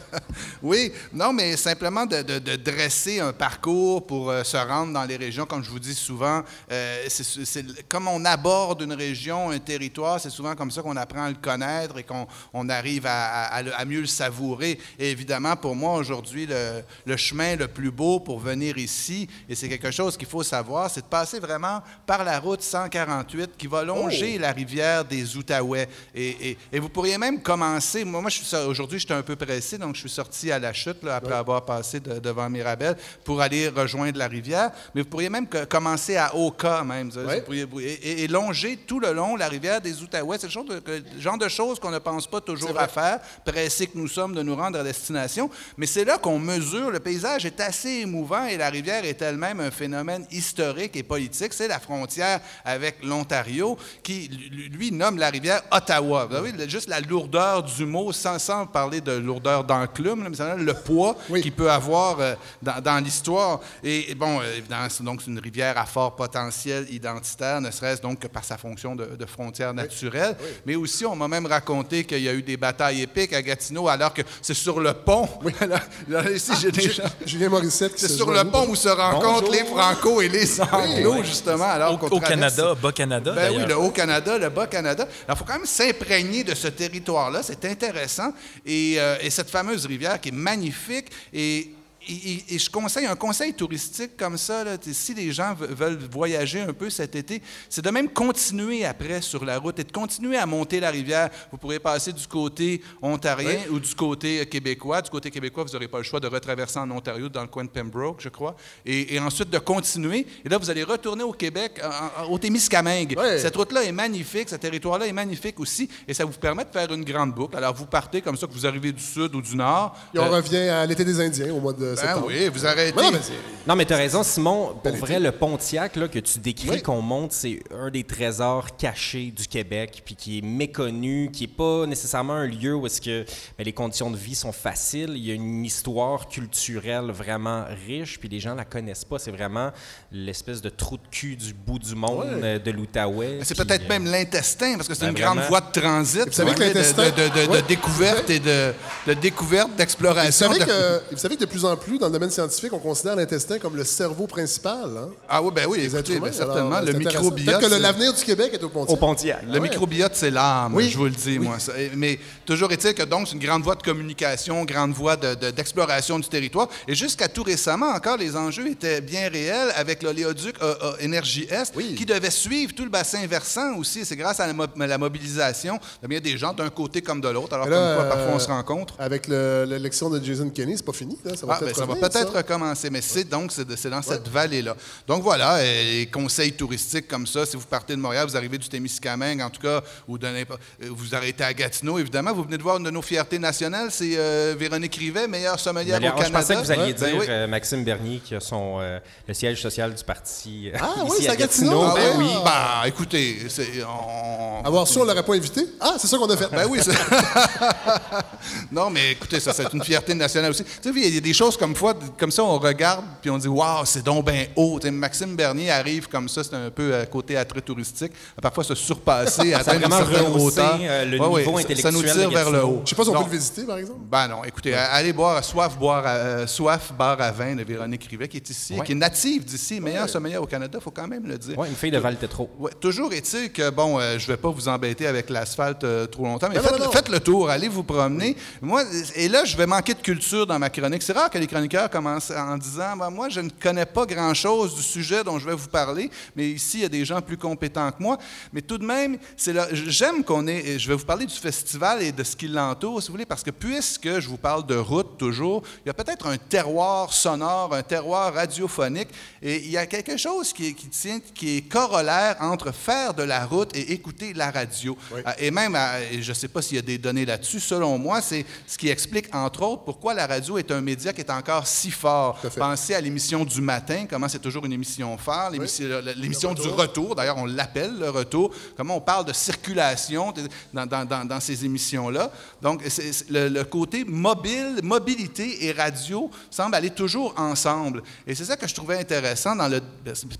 Speaker 4: [laughs] oui, non, mais simplement de, de- de dresser un parcours pour euh, se rendre dans les régions, comme je vous dis souvent, euh, c'est- comme on aborde une région, un territoire, c'est souvent comme ça qu'on apprend à le connaître et qu'on on arrive à, mieux le savourer. Et évidemment, pour moi, aujourd'hui, le, le chemin le plus beau pour venir ici, et c'est quelque chose qu'il faut savoir, c'est de passer vraiment par la route 148 qui va longer la rivière des Outaouais. Et, et- et vous pourriez même commencer, moi, moi aujourd'hui, j'étais un peu pressé, donc je suis sorti à la chute là, après avoir passé de- devant Mirabel pour aller rejoindre la rivière. Mais vous pourriez même que- commencer à Oka même.
Speaker 1: Ouais.
Speaker 4: pourriez- et, longer tout le long la rivière des Outaouais. C'est le genre de, que- le genre de choses qu'on ne pense pas toujours à faire, pressés que nous sommes de nous rendre à destination. Mais c'est là qu'on mesure. Le paysage est assez émouvant et la rivière est elle-même un phénomène historique et politique. C'est la frontière avec l'Ontario qui, lui, nomme la rivière Ottawa. Vous juste la lourdeur du mot, sans, sans parler de lourdeur d'enclume, mais ça, le poids
Speaker 1: Oui.
Speaker 4: qu'il peut avoir euh, dans, dans l'histoire. Et, et bon, euh, évidemment, c'est donc c'est une rivière à fort potentiel identitaire, ne serait-ce donc que par sa fonction de, de frontière naturelle. Mais aussi, on m'a même raconté qu'il y a eu des batailles épiques à Gatineau, alors que c'est sur le pont. Là, là, [laughs] ici, j'ai des gens-
Speaker 1: Julien Morissette qui
Speaker 4: C'est sur le pont où se rencontrent
Speaker 2: Bonjour.
Speaker 4: les Franco et les Anglo, justement. Alors
Speaker 2: Au, au Canada, Bas-Canada,
Speaker 4: ben oui, le Haut-Canada, le Bas-Canada. Alors, il faut quand même s'imprégner de ce territoire-là. C'est intéressant. Et, euh, et cette fameuse rivière qui est magnifique. Et, et- je conseille un conseil touristique comme ça. là, si les gens ve- veulent voyager un peu cet été, c'est de même continuer après sur la route et de continuer à monter la rivière. Vous pourrez passer du côté ontarien ou du côté euh, québécois. Du côté québécois, vous n'aurez pas le choix de retraverser en Ontario, dans le coin de Pembroke, je crois. Et, et ensuite de continuer. Et là, vous allez retourner au Québec, en- en- au Témiscamingue. Cette route-là est magnifique, ce territoire-là est magnifique aussi, et ça vous permet de faire une grande boucle. Alors, vous partez comme ça, que vous arrivez du sud ou du nord.
Speaker 1: Et on
Speaker 4: Euh,
Speaker 1: revient à l'été des Indiens au mois de
Speaker 4: ben
Speaker 1: septembre.
Speaker 4: oui, vous arrêtez.
Speaker 1: Mais non, mais c'est-
Speaker 5: Non, mais tu as raison, Simon. Pour vrai, le Pontiac là, que tu décris,
Speaker 1: Oui.
Speaker 5: qu'on monte, c'est un des trésors cachés du Québec, puis qui est méconnu, qui n'est pas nécessairement un lieu où est-ce que ben, les conditions de vie sont faciles. Il y a une histoire culturelle vraiment riche, puis les gens la connaissent pas. C'est vraiment l'espèce de trou de cul du bout du monde euh, de l'Outaouais.
Speaker 4: C'est
Speaker 5: puis,
Speaker 4: peut-être
Speaker 5: euh,
Speaker 4: même l'intestin, parce que c'est
Speaker 5: ben
Speaker 4: une grande
Speaker 5: vraiment.
Speaker 4: voie de transit.
Speaker 1: vous savez que
Speaker 4: de-
Speaker 1: l'intestin-
Speaker 4: De, de- de
Speaker 1: Ouais.
Speaker 4: découverte et de, de découverte,
Speaker 1: Vous
Speaker 4: d'exploration.
Speaker 1: savez,
Speaker 4: de-
Speaker 1: que, vous savez que de plus en plus, dans le domaine scientifique, on considère l'intestin comme le cerveau principal. Hein,
Speaker 4: Ah oui, ben oui, écoutez, ben certainement.
Speaker 1: Alors,
Speaker 4: le microbiote.
Speaker 1: Peut-être que l'avenir du Québec est au Pontiac.
Speaker 5: Au Pontiac.
Speaker 4: Le microbiote, c'est l'âme,
Speaker 1: Oui.
Speaker 4: je vous le dis, moi. Ça- Mais toujours est-il que donc, c'est une grande voie de communication, grande voie de- de- d'exploration du territoire. Et jusqu'à tout récemment, encore, les enjeux étaient bien réels avec l'oléoduc euh, euh, Énergie Est,
Speaker 1: Oui.
Speaker 4: qui devait suivre tout le bassin versant aussi. C'est grâce à la, mo- la mobilisation de bien des gens d'un côté comme de l'autre. Alors,
Speaker 1: là,
Speaker 4: comme quoi, parfois, on
Speaker 1: euh,
Speaker 4: se rencontre.
Speaker 1: Avec le- l'élection de Jason Kenney, c'est pas fini. là, Ça va
Speaker 4: Ah, ben, ça va peut-être
Speaker 1: ça?
Speaker 4: recommencer, mais c'est donc c'est dans cette vallée-là. Donc voilà, euh, les conseils touristiques comme ça, si vous partez de Montréal, vous arrivez du Témiscamingue, en tout cas, ou de n'importe- euh, vous arrêtez à Gatineau, évidemment, vous venez de voir une de nos fiertés nationales, c'est euh, Véronique Rivet, meilleure sommelière au
Speaker 5: je
Speaker 4: Canada.
Speaker 5: pensais que vous alliez
Speaker 4: ben
Speaker 5: dire
Speaker 4: oui.
Speaker 5: euh, Maxime Bernier qui a son, euh, le siège social du parti
Speaker 1: Ah oui,
Speaker 5: ici
Speaker 1: c'est à
Speaker 5: à
Speaker 1: Gatineau.
Speaker 5: Gatineau.
Speaker 1: Ah
Speaker 5: Ben oui.
Speaker 4: Bah, écoutez, c'est- on-
Speaker 1: Avoir su, on l'aurait pas invité. Ah, c'est ça qu'on a fait.
Speaker 4: Ben oui, c'est- [laughs] non, mais écoutez, ça, c'est une fierté nationale aussi. Tu sais, il y a des choses comme, fois, comme ça, on regarde, puis on dit, waouh, c'est donc bien haut. Maxime Bernier arrive comme ça, c'est un peu à côté attrait touristique, à parfois se surpasser, [laughs] atteindre une
Speaker 5: vraiment
Speaker 4: certaine hauteur.
Speaker 5: euh, le
Speaker 4: Ouais, ouais,
Speaker 5: niveau
Speaker 4: ça- Ça nous
Speaker 5: intellectuel
Speaker 4: tire vers le haut.
Speaker 1: Je sais pas si on peut le visiter, par exemple.
Speaker 4: Ben non, écoutez, allez boire à Soif, boire à, euh, Soif Bar à vin de Véronique Rivet, qui est ici,
Speaker 5: Ouais.
Speaker 4: qui est native d'ici, meilleure sommelière au Canada, il faut quand même le dire.
Speaker 5: Ouais, une fille de Val-Tétro.
Speaker 4: Ouais, toujours est-il que, bon, euh, je ne vais pas vous embêter avec l'asphalte euh, trop longtemps, mais
Speaker 1: Non, non,
Speaker 4: faites,
Speaker 1: non, non.
Speaker 4: faites le tour, allez vous promener. Moi, et là, je vais manquer de culture dans ma chronique. C'est rare que les chroniqueurs commencent en disant, Ben, moi, je ne connais pas grand-chose du sujet dont je vais vous parler, mais ici, il y a des gens plus compétents que moi. Mais tout de même, c'est j'aime qu'on ait, et je vais vous parler du festival et de ce qui l'entoure, si vous voulez, parce que puisque je vous parle de route toujours, il y a peut-être un terroir sonore, un terroir radiophonique, et il y a quelque chose qui, est- qui tient, qui est corollaire entre faire de la route et écouter la radio. Ah, Et même, ah, je ne sais pas s'il y a des données là-dessus, selon moi, c'est ce qui explique, entre autres, pourquoi la radio est un média qui est encore si fort. Pensez à l'émission du matin, comment c'est toujours une émission phare, l'émission du retour, d'ailleurs on l'appelle le retour, comment on parle de circulation dans, ces émissions-là. Donc le, côté mobile, mobilité et radio semblent aller toujours ensemble. Et c'est ça que je trouvais intéressant dans le...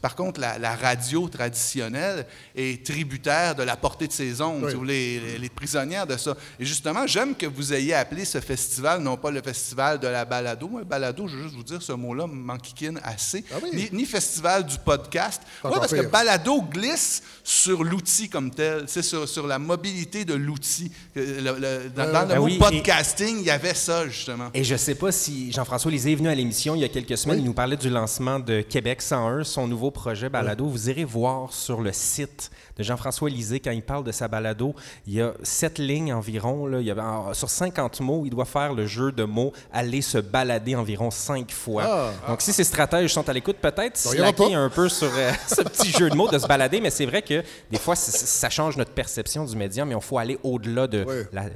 Speaker 4: Par contre, la, radio traditionnelle est tributaire de la portée de ses ondes, si vous voulez, les, prisonnières de ça. Et justement, j'aime que vous ayez appelé ce festival, non pas le festival de la balado. Balado, je veux juste vous dire, ce mot-là m'enquiquine assez. Ah ni, festival du podcast. Oui, parce que balado glisse sur l'outil comme tel. C'est sur, sur, la mobilité de l'outil. dans, le ben mot podcasting, il y avait ça, justement.
Speaker 5: Et je ne sais pas si Jean-François Lisée est venu à l'émission il y a quelques semaines. Il nous parlait du lancement de Québec 101, son nouveau projet balado. Vous irez voir sur le site de Jean-François Lisée, quand il parle de sa balado, il y a sept lignes environ. Là, il y a, sur 50 mots, il doit faire le jeu de mots aller se balader environ cinq fois. Ah. Donc, si ces stratèges sont à l'écoute, peut-être slacker un peu sur euh, [laughs] ce petit jeu de mots de se balader, mais c'est vrai que des fois, ça change notre perception du médium, mais il faut aller au-delà de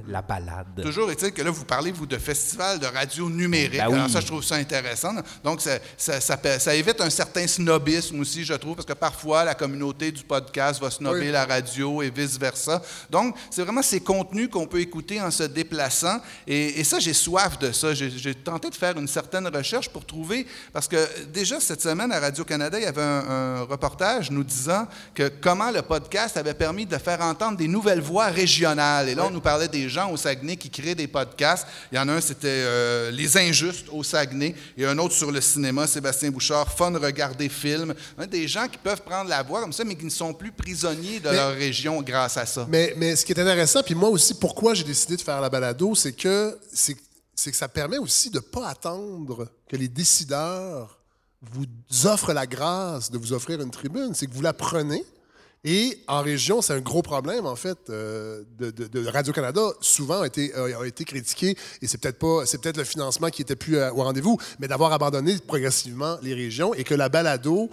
Speaker 5: la, balade.
Speaker 4: Toujours est-il que là, vous parlez, vous, de festival de radio numérique. Ben Alors, ça, je trouve ça intéressant. Donc, ça, ça, ça, évite un certain snobisme aussi, je trouve, parce que parfois, la communauté du podcast va se la radio et vice-versa. Donc, c'est vraiment ces contenus qu'on peut écouter en se déplaçant. Et, ça, j'ai soif de ça. J'ai tenté de faire une certaine recherche pour trouver, parce que déjà cette semaine à Radio-Canada, il y avait un, reportage nous disant que comment le podcast avait permis de faire entendre des nouvelles voix régionales. Et là, on nous parlait des gens au Saguenay qui créent des podcasts. Il y en a un, c'était euh, Les Injustes au Saguenay, et un autre sur le cinéma, Sébastien Bouchard, Fun Regarder Film. Des gens qui peuvent prendre la voix comme ça, mais qui ne sont plus prisonniers de leur région grâce à ça.
Speaker 1: Mais, mais ce qui est intéressant, puis moi aussi, pourquoi j'ai décidé de faire la balado, c'est que, c'est, que ça permet aussi de ne pas attendre que les décideurs vous offrent la grâce de vous offrir une tribune. C'est que vous la prenez. Et en région, c'est un gros problème, en fait, euh, de, Radio-Canada. Souvent a été, été critiqué, et c'est peut-être pas, c'est peut-être le financement qui était plus euh, au rendez-vous, mais d'avoir abandonné progressivement les régions et que la balado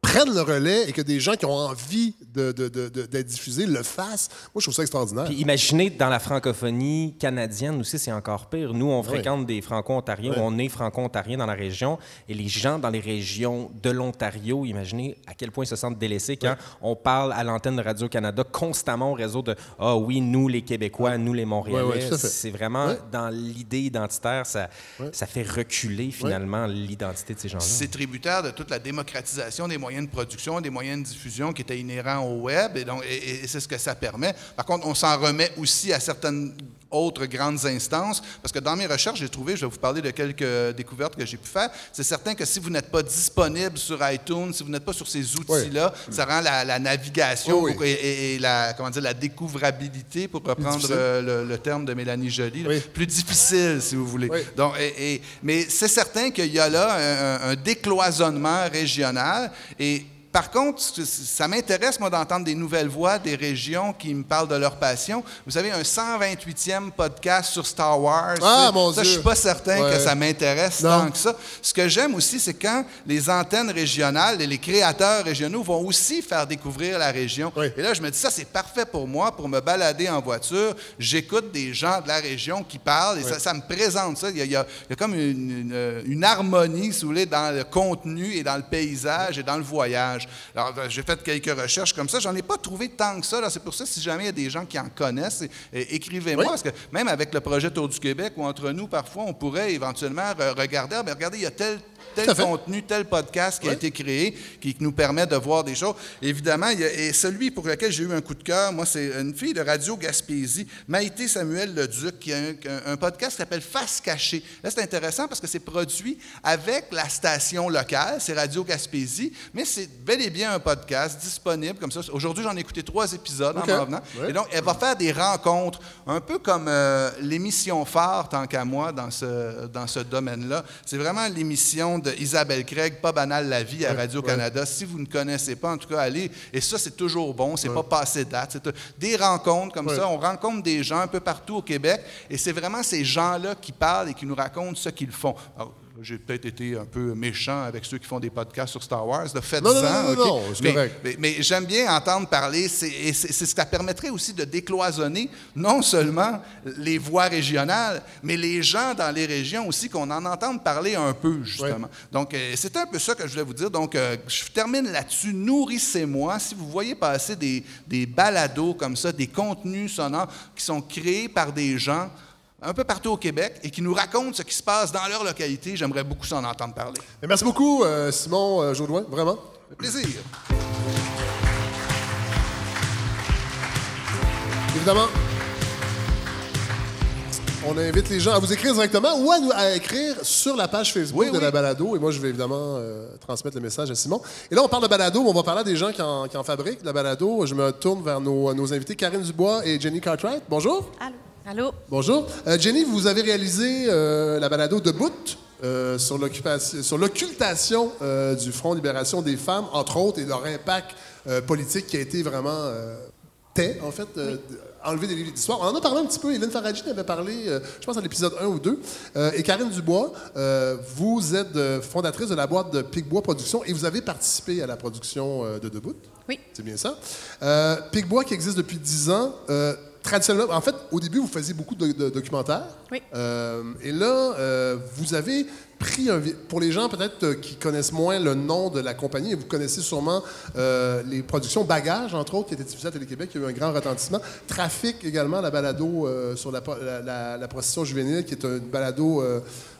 Speaker 1: prennent le relais et que des gens qui ont envie d'être de, de, diffusés le fassent. Moi, je trouve ça extraordinaire.
Speaker 5: Puis imaginez, dans la francophonie canadienne aussi, c'est encore pire. Nous, on fréquente des franco-ontariens, on est franco-ontariens dans la région, et les gens dans les régions de l'Ontario, imaginez à quel point ils se sentent délaissés quand on parle à l'antenne de Radio-Canada constamment au réseau de « Ah oui, nous, les Québécois, nous, les Montréalais. c'est vraiment, dans l'idée identitaire, ça, ça fait reculer finalement l'identité de ces gens-là.
Speaker 4: C'est tributaire de toute la démocratisation des moyens de production, des moyens de diffusion qui étaient inhérents au web, et, donc, et, c'est ce que ça permet. Par contre, on s'en remet aussi à certaines autres grandes instances, parce que dans mes recherches, j'ai trouvé, je vais vous parler de quelques découvertes que j'ai pu faire, c'est certain que si vous n'êtes pas disponible sur iTunes, si vous n'êtes pas sur ces outils-là, ça rend la, navigation Et, la, comment dire, la découvrabilité, pour reprendre le, terme de Mélanie Joly, plus difficile, si vous voulez. Donc, mais c'est certain qu'il y a là un, un décloisonnement régional et par contre, ça m'intéresse, moi, d'entendre des nouvelles voix des régions qui me parlent de leur passion. Vous savez, un 128e podcast sur Star Wars.
Speaker 1: Ah, mon
Speaker 4: ça,
Speaker 1: Dieu.
Speaker 4: je suis pas certain que ça m'intéresse tant que ça. Ce que j'aime aussi, c'est quand les antennes régionales et les créateurs régionaux vont aussi faire découvrir la région. Et là, je me dis, ça, c'est parfait pour moi, pour me balader en voiture. J'écoute des gens de la région qui parlent et ça, me présente ça. Il y a, comme une, une harmonie, si vous voulez, dans le contenu et dans le paysage et dans le voyage. Alors, euh, j'ai fait quelques recherches comme ça. J'en ai pas trouvé tant que ça. C'est pour ça, si jamais il y a des gens qui en connaissent, écrivez-moi. Parce que même avec le projet Tour du Québec, ou entre nous, parfois, on pourrait éventuellement regarder, ah, regardez, il y a tel tel contenu, tel podcast qui a été créé, qui nous permet de voir des choses. Évidemment, il y a, et celui pour lequel j'ai eu un coup de cœur, moi, c'est une fille de Radio Gaspésie, Maïté Samuel Leduc, qui a un, podcast qui s'appelle Face cachée. Là, c'est intéressant parce que c'est produit avec la station locale, c'est Radio Gaspésie, mais c'est bel et bien un podcast disponible comme ça. Aujourd'hui, j'en ai écouté trois épisodes en revenant. Et donc, elle va faire des rencontres, un peu comme euh, l'émission phare, tant qu'à moi, dans ce, dans ce domaine-là. C'est vraiment l'émission de Isabelle Craig, Pas banal la vie à Radio-Canada. Si vous ne connaissez pas, en tout cas, allez. Et ça, c'est toujours bon. C'est pas passé date. C'est des rencontres comme ça. On rencontre des gens un peu partout au Québec. Et c'est vraiment ces gens-là qui parlent et qui nous racontent ce qu'ils font j'ai peut-être été un peu méchant avec ceux qui font des podcasts sur Star Wars. Faites-en,
Speaker 1: non, non, non, non,
Speaker 4: mais, mais, mais j'aime bien entendre parler, c'est ce que ça permettrait aussi de décloisonner non seulement les voix régionales, mais les gens dans les régions aussi, qu'on en entende parler un peu, justement. Donc, euh, c'est un peu ça que je voulais vous dire. Donc, euh, je termine là-dessus. Nourrissez-moi. Si vous voyez passer des, des balados comme ça, des contenus sonores qui sont créés par des gens, un peu partout au Québec et qui nous racontent ce qui se passe dans leur localité. J'aimerais beaucoup s'en entendre parler.
Speaker 1: merci beaucoup, euh, Simon euh, Jaudoin, vraiment.
Speaker 4: plaisir.
Speaker 1: Évidemment, on invite les gens à vous écrire directement ou à, écrire sur la page Facebook de la balado. Et moi, je vais évidemment euh, transmettre le message à Simon. Et là, on parle de balado, on va parler des gens qui en, fabriquent la balado. Je me tourne vers nos, nos invités, Karine Dubois et Jenny Cartwright. Bonjour.
Speaker 6: Allô. Allô?
Speaker 1: Bonjour. Euh, Jenny, vous avez réalisé euh, la balado de bout euh, sur l'occultation du Front Libération des femmes, entre autres, et leur impact politique qui a été vraiment tait, en fait, enlevé des livres d'histoire. On en a parlé un petit peu. Hélène Faradji avait parlé, je pense, à l'épisode 1 ou 2. et Karine Dubois, vous êtes fondatrice de la boîte de Picbois Productions et vous avez participé à la production de Debout.
Speaker 6: Oui.
Speaker 1: C'est bien ça. Picbois qui existe depuis 10 ans traditionnellement, en fait, au début, vous faisiez beaucoup de, documentaires.
Speaker 6: Oui.
Speaker 1: Euh, et là, euh, vous avez pris un. Pour les gens peut-être euh, qui connaissent moins le nom de la compagnie, et vous connaissez sûrement les productions Bagages, entre autres, qui étaient diffusées à Télé-Québec, qui a eu un grand retentissement. Trafic également, la balado sur la, la, la, prostitution juvénile, qui est une balado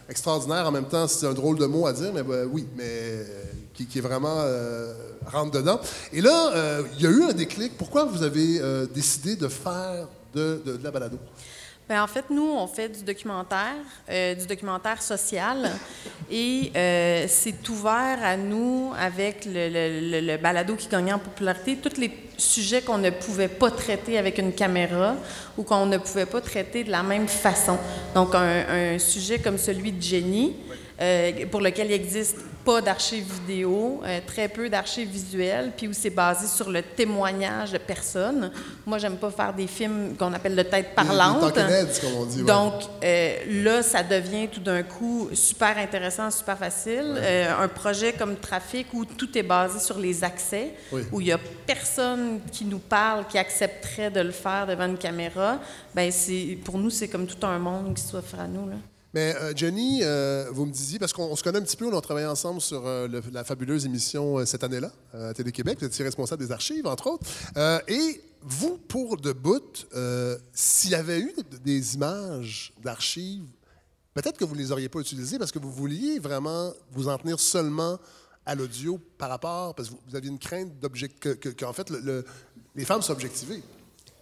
Speaker 1: extraordinaire. En même temps, c'est un drôle de mot à dire, mais ben, oui, mais qui, qui est vraiment rentre dedans. Et là, il y a eu un déclic. Pourquoi vous avez décidé de faire de, la balado?
Speaker 6: Bien, en fait, nous, on fait du documentaire, euh, du documentaire social, et euh, c'est ouvert à nous avec le, le, balado qui gagnait en popularité, tous les sujets qu'on ne pouvait pas traiter avec une caméra ou qu'on ne pouvait pas traiter de la même façon. Donc, un, sujet comme celui de Jenny, euh, pour lequel il existe pas d'archives vidéo, euh, très peu d'archives visuelles, puis où c'est basé sur le témoignage de personnes. Moi, j'aime pas faire des films qu'on appelle de tête parlante.
Speaker 1: comme on dit.
Speaker 6: Donc euh, là, ça devient tout d'un coup super intéressant, super facile. Euh, un projet comme Trafic où tout est basé sur les accès, où il y a personne qui nous parle qui accepterait de le faire devant une caméra. Ben c'est pour nous, c'est comme tout un monde qui s'offre à nous là.
Speaker 1: Mais euh, Jenny, euh, vous me disiez, parce qu'on se connaît un petit peu, on a travaillé ensemble sur euh, la fabuleuse émission cette année-là, à Télé-Québec, vous étiez responsable des archives, entre autres. et vous, pour Debout, s'il y avait eu des images d'archives, peut-être que vous ne les auriez pas utilisées parce que vous vouliez vraiment vous en tenir seulement à l'audio par rapport, parce que vous aviez une crainte qu'en fait, les femmes soient objectivées.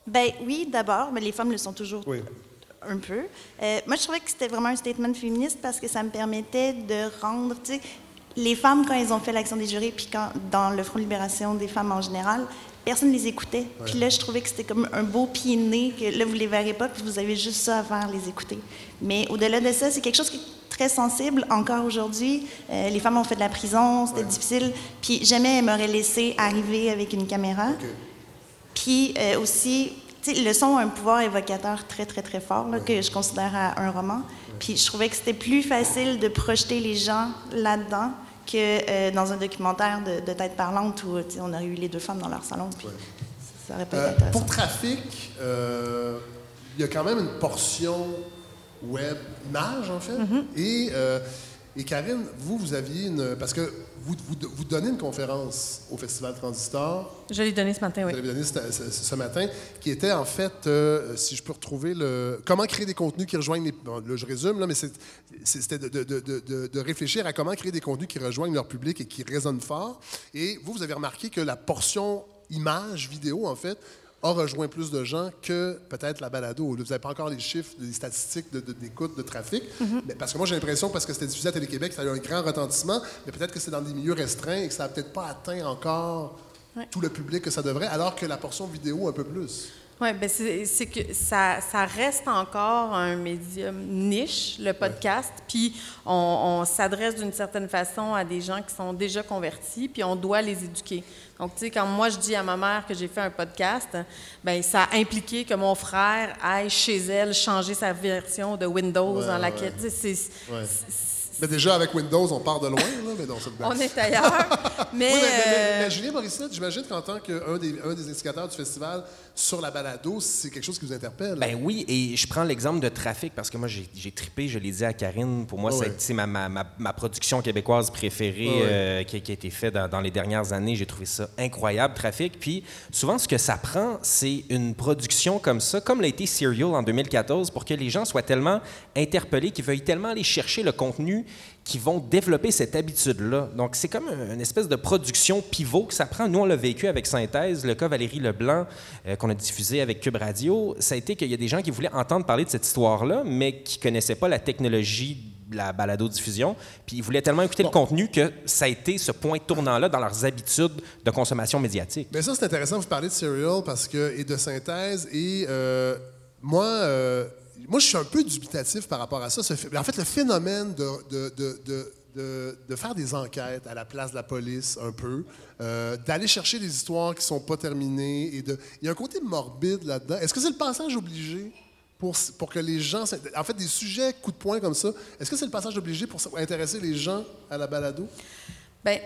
Speaker 7: Ben oui, d'abord, mais les femmes le sont toujours
Speaker 1: oui
Speaker 7: un peu. Euh, moi, je trouvais que c'était vraiment un statement féministe parce que ça me permettait de rendre, tu sais, les femmes, quand elles ont fait l'action des jurés, puis quand, dans le Front de libération des femmes en général, personne ne les écoutait. Puis là, je trouvais que c'était comme un beau pied né, que là, vous ne les verrez pas, puis vous avez juste ça à faire, les écouter. Mais au-delà de ça, c'est quelque chose qui est très sensible encore aujourd'hui. Euh, les femmes ont fait de la prison, c'était difficile. Puis jamais elles m'auraient laissé arriver avec une caméra. Puis euh, aussi, le son a un pouvoir évocateur très, très, très fort que je considère à un roman. Puis je trouvais que c'était plus facile de projeter les gens là-dedans que euh, dans un documentaire de, tête parlante où on aurait eu les deux femmes dans leur salon. Puis ça aurait pas été euh, intéressant.
Speaker 1: Pour Trafic, euh, il y a quand même une portion web, image en fait. Mm-hmm. Et et Karine, vous, vous aviez une. Parce que vous, vous, donnez une conférence au Festival Transistor.
Speaker 6: Je l'ai donnée ce matin, oui.
Speaker 1: Vous l'avez donnée ce, matin, qui était en fait, euh, si je peux retrouver le. Comment créer des contenus qui rejoignent les. Bon, là, je résume, là, mais c'était de, de, de, réfléchir à comment créer des contenus qui rejoignent leur public et qui résonnent fort. Et vous, vous avez remarqué que la portion image, vidéo, en fait, a rejoint plus de gens que peut-être la balado. Vous n'avez pas encore les chiffres, les statistiques d'écoute, de, de, trafic. Mhm. mais parce que moi, j'ai l'impression, parce que c'était diffusé à Télé-Québec, ça a eu un grand retentissement, mais peut-être que c'est dans des milieux restreints et que ça n'a peut-être pas atteint encore tout le public que ça devrait, alors que la portion vidéo, un peu plus.
Speaker 6: Oui, ben c'est que ça, ça, reste encore un médium niche, le podcast, puis on, s'adresse d'une certaine façon à des gens qui sont déjà convertis, puis on doit les éduquer. Donc, tu sais, quand moi je dis à ma mère que j'ai fait un podcast, ben ça a impliqué que mon frère aille chez elle changer sa version de Windows dans laquelle...
Speaker 1: Mais déjà, avec Windows, on part de loin, là, mais dans cette
Speaker 6: On est ailleurs. [laughs] mais,
Speaker 1: oui, mais,
Speaker 6: euh,
Speaker 1: mais, Julien Morissette, j'imagine qu'en tant qu'un des, un des indicateurs du festival sur la balado, c'est quelque chose qui vous interpelle?
Speaker 5: Ben oui, et je prends l'exemple de Trafic parce que moi, j'ai tripé, je l'ai dit à Karine. Pour moi, c'est ma, ma, ma, production québécoise préférée euh, qui, qui, a été faite dans, dans, les dernières années. J'ai trouvé ça incroyable, Trafic. Puis souvent, ce que ça prend, c'est une production comme ça, comme l'a été Serial en 2014, pour que les gens soient tellement interpellés qu'ils veuillent tellement aller chercher le contenu qui vont développer cette habitude-là. Donc, c'est comme une espèce de production pivot que ça prend. Nous, on l'a vécu avec Synthèse, le cas Valérie Leblanc, euh, qu'on a diffusé avec Cube Radio. Ça a été qu'il y a des gens qui voulaient entendre parler de cette histoire-là, mais qui ne connaissaient pas la technologie de la balado-diffusion. Puis ils voulaient tellement écouter le contenu que ça a été ce point tournant-là dans leurs habitudes de consommation médiatique.
Speaker 1: Mais ça, c'est intéressant, vous parler de Serial parce que, et de Synthèse. Et euh, moi, euh, moi, je suis un peu dubitatif par rapport à ça. En fait, le phénomène de, de, de, faire des enquêtes à la place de la police, un peu, euh, d'aller chercher des histoires qui ne sont pas terminées. Et de... Il y a un côté morbide là-dedans. Est-ce que c'est le passage obligé pour, pour que les gens. En fait, des sujets coup de poing comme ça, est-ce que c'est le passage obligé pour intéresser les gens à la balado?
Speaker 6: Bien,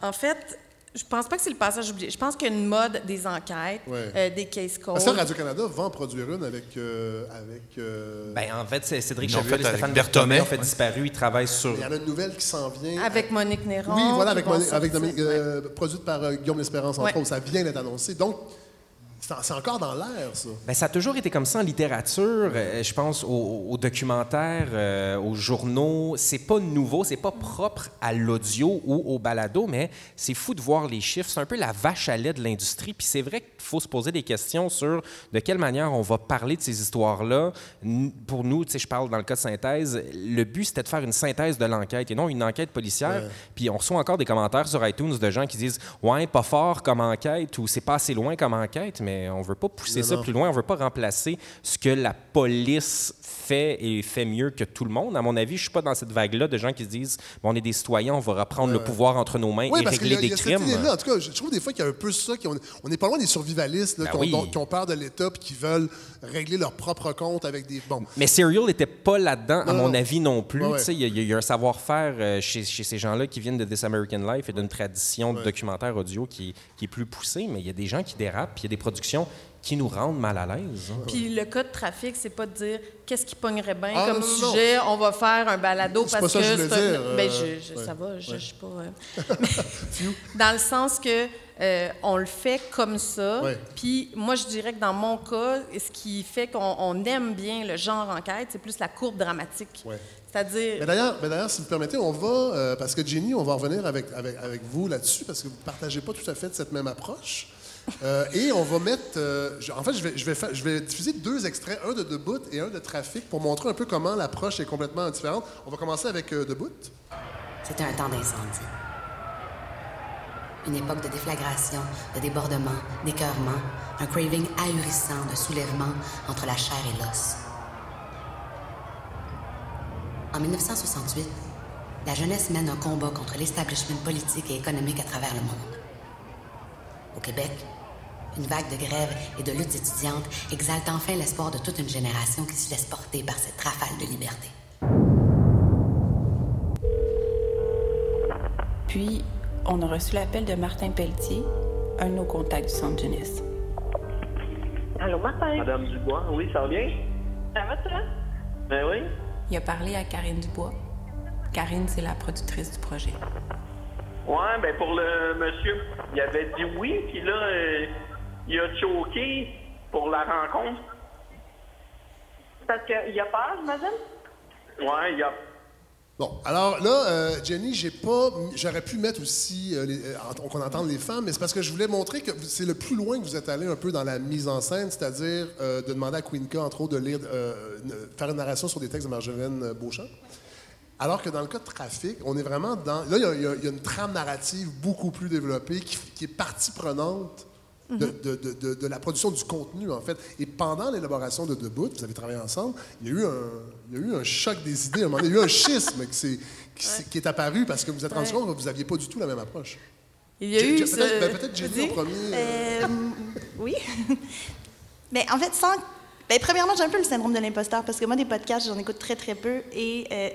Speaker 6: en fait, je pense pas que c'est le passage oublié. Je pense qu'il y a une mode des enquêtes, euh, des case calls.
Speaker 1: Ça, Radio-Canada va en produire une avec. Euh, avec
Speaker 5: euh, Ben, en fait, c'est Cédric Chevalier et Stéphane Berthomé ont fait disparu. Ils travaillent sur.
Speaker 1: Il y en a une nouvelle qui s'en vient.
Speaker 6: Avec Monique Néron.
Speaker 1: Oui, voilà, avec, Monique, avec produite par Guillaume L'Espérance, entre autres. Ça vient d'être annoncé. Donc, c'est encore dans l'air, ça.
Speaker 5: Bien, ça a toujours été comme ça en littérature. Euh, je pense aux, documentaires, euh, aux journaux. C'est pas nouveau, c'est pas propre à l'audio ou au balado, mais c'est fou de voir les chiffres. C'est un peu la vache à lait de l'industrie. Puis c'est vrai qu'il faut se poser des questions sur de quelle manière on va parler de ces histoires-là. Pour nous, tu sais, je parle dans le cas de synthèse, le but c'était de faire une synthèse de l'enquête et non une enquête policière. Puis on reçoit encore des commentaires sur iTunes de gens qui disent Ouais, pas fort comme enquête ou c'est pas assez loin comme enquête, mais on ne veut pas pousser ça plus loin. On ne veut pas remplacer ce que la police fait et fait mieux que tout le monde. À mon avis, je ne suis pas dans cette vague-là de gens qui se disent bon, on est des citoyens, on va reprendre le pouvoir entre nos mains et régler des crimes.
Speaker 1: en tout cas, je trouve des fois qu'il y a un peu ça. on n'est pas loin des survivalistes ben qui, ont, peur de l'État et qui veulent régler leur propre compte avec des. Bon.
Speaker 5: Mais Serial n'était pas là-dedans, à mon avis non plus. Il y, a un savoir-faire euh, chez, ces gens-là qui viennent de This American Life et d'une tradition de documentaire audio qui, qui est plus poussée, mais il y a des gens qui dérapent, puis il y a des productions qui nous rendent mal à l'aise. Hein.
Speaker 6: Puis le cas de trafic, c'est pas de dire qu'est-ce qui pognerait bien ah, comme sujet, on va faire un balado parce
Speaker 1: pas ça
Speaker 6: que.
Speaker 1: Je dire,
Speaker 6: euh, ben, je, Ça va, je, suis pas. Euh, [laughs] dans le sens que euh, on le fait comme ça. Puis moi, je dirais que dans mon cas, ce qui fait qu'on aime bien le genre enquête, c'est plus la courbe dramatique. C'est-à-dire.
Speaker 1: Mais d'ailleurs, si vous permettez, on va, parce que Jenny, on va revenir avec, avec, avec vous là-dessus, parce que vous ne partagez pas tout à fait cette même approche. Euh, et on va mettre. Euh, en fait, je vais, diffuser deux extraits, un de Debout et un de Trafic, pour montrer un peu comment l'approche est complètement différente. On va commencer avec euh, Debout.
Speaker 8: C'était un temps d'incendie. Une époque de déflagration, de débordement, d'écœurement, un craving ahurissant de soulèvement entre la chair et l'os. En 1968, la jeunesse mène un combat contre l'establishment politique et économique à travers le monde. Au Québec, une vague de grèves et de luttes étudiantes exalte enfin l'espoir de toute une génération qui se laisse porter par cette rafale de liberté.
Speaker 9: Puis, on a reçu l'appel de Martin Pelletier, un de nos contacts du Centre Jeunesse.
Speaker 10: Allô, Martin?
Speaker 11: Madame Dubois, oui, ça va bien?
Speaker 10: Ça va, toi?
Speaker 11: Ben oui.
Speaker 9: Il a parlé à Karine Dubois. Karine, c'est la productrice du projet.
Speaker 11: Ouais, ben pour le monsieur, il avait dit oui, puis là, euh, il a choqué pour la rencontre.
Speaker 10: Parce qu'il a peur, madame?
Speaker 11: Ouais, il a
Speaker 1: Bon, alors là, euh, Jenny, j'ai pas, j'aurais pu mettre aussi euh, qu'on entende les femmes, mais c'est parce que je voulais montrer que c'est le plus loin que vous êtes allé un peu dans la mise en scène, c'est-à-dire de demander à Queenka, entre autres, de lire, faire une narration sur des textes de Marjolaine Beauchamp. Alors que dans le cas de trafic, on est vraiment dans. Là, il y, a, une trame narrative beaucoup plus développée qui, est partie prenante mhm. de, la production du contenu, en fait. Et pendant l'élaboration de Debout, vous avez travaillé ensemble, il y a eu un, il y a eu un choc des idées. Un moment il y a eu un schisme qui, qui, est apparu parce que vous êtes rendu compte que vous n'aviez pas du tout la même approche.
Speaker 6: Il y a eu.
Speaker 1: Peut-être ben, peut Jenny en premier.
Speaker 7: Euh, euh, [laughs] oui. [laughs] Mais en fait, sans. Ben, premièrement, j'ai un peu le syndrome de l'imposteur parce que moi, des podcasts, j'en écoute très, très peu. Et. Euh,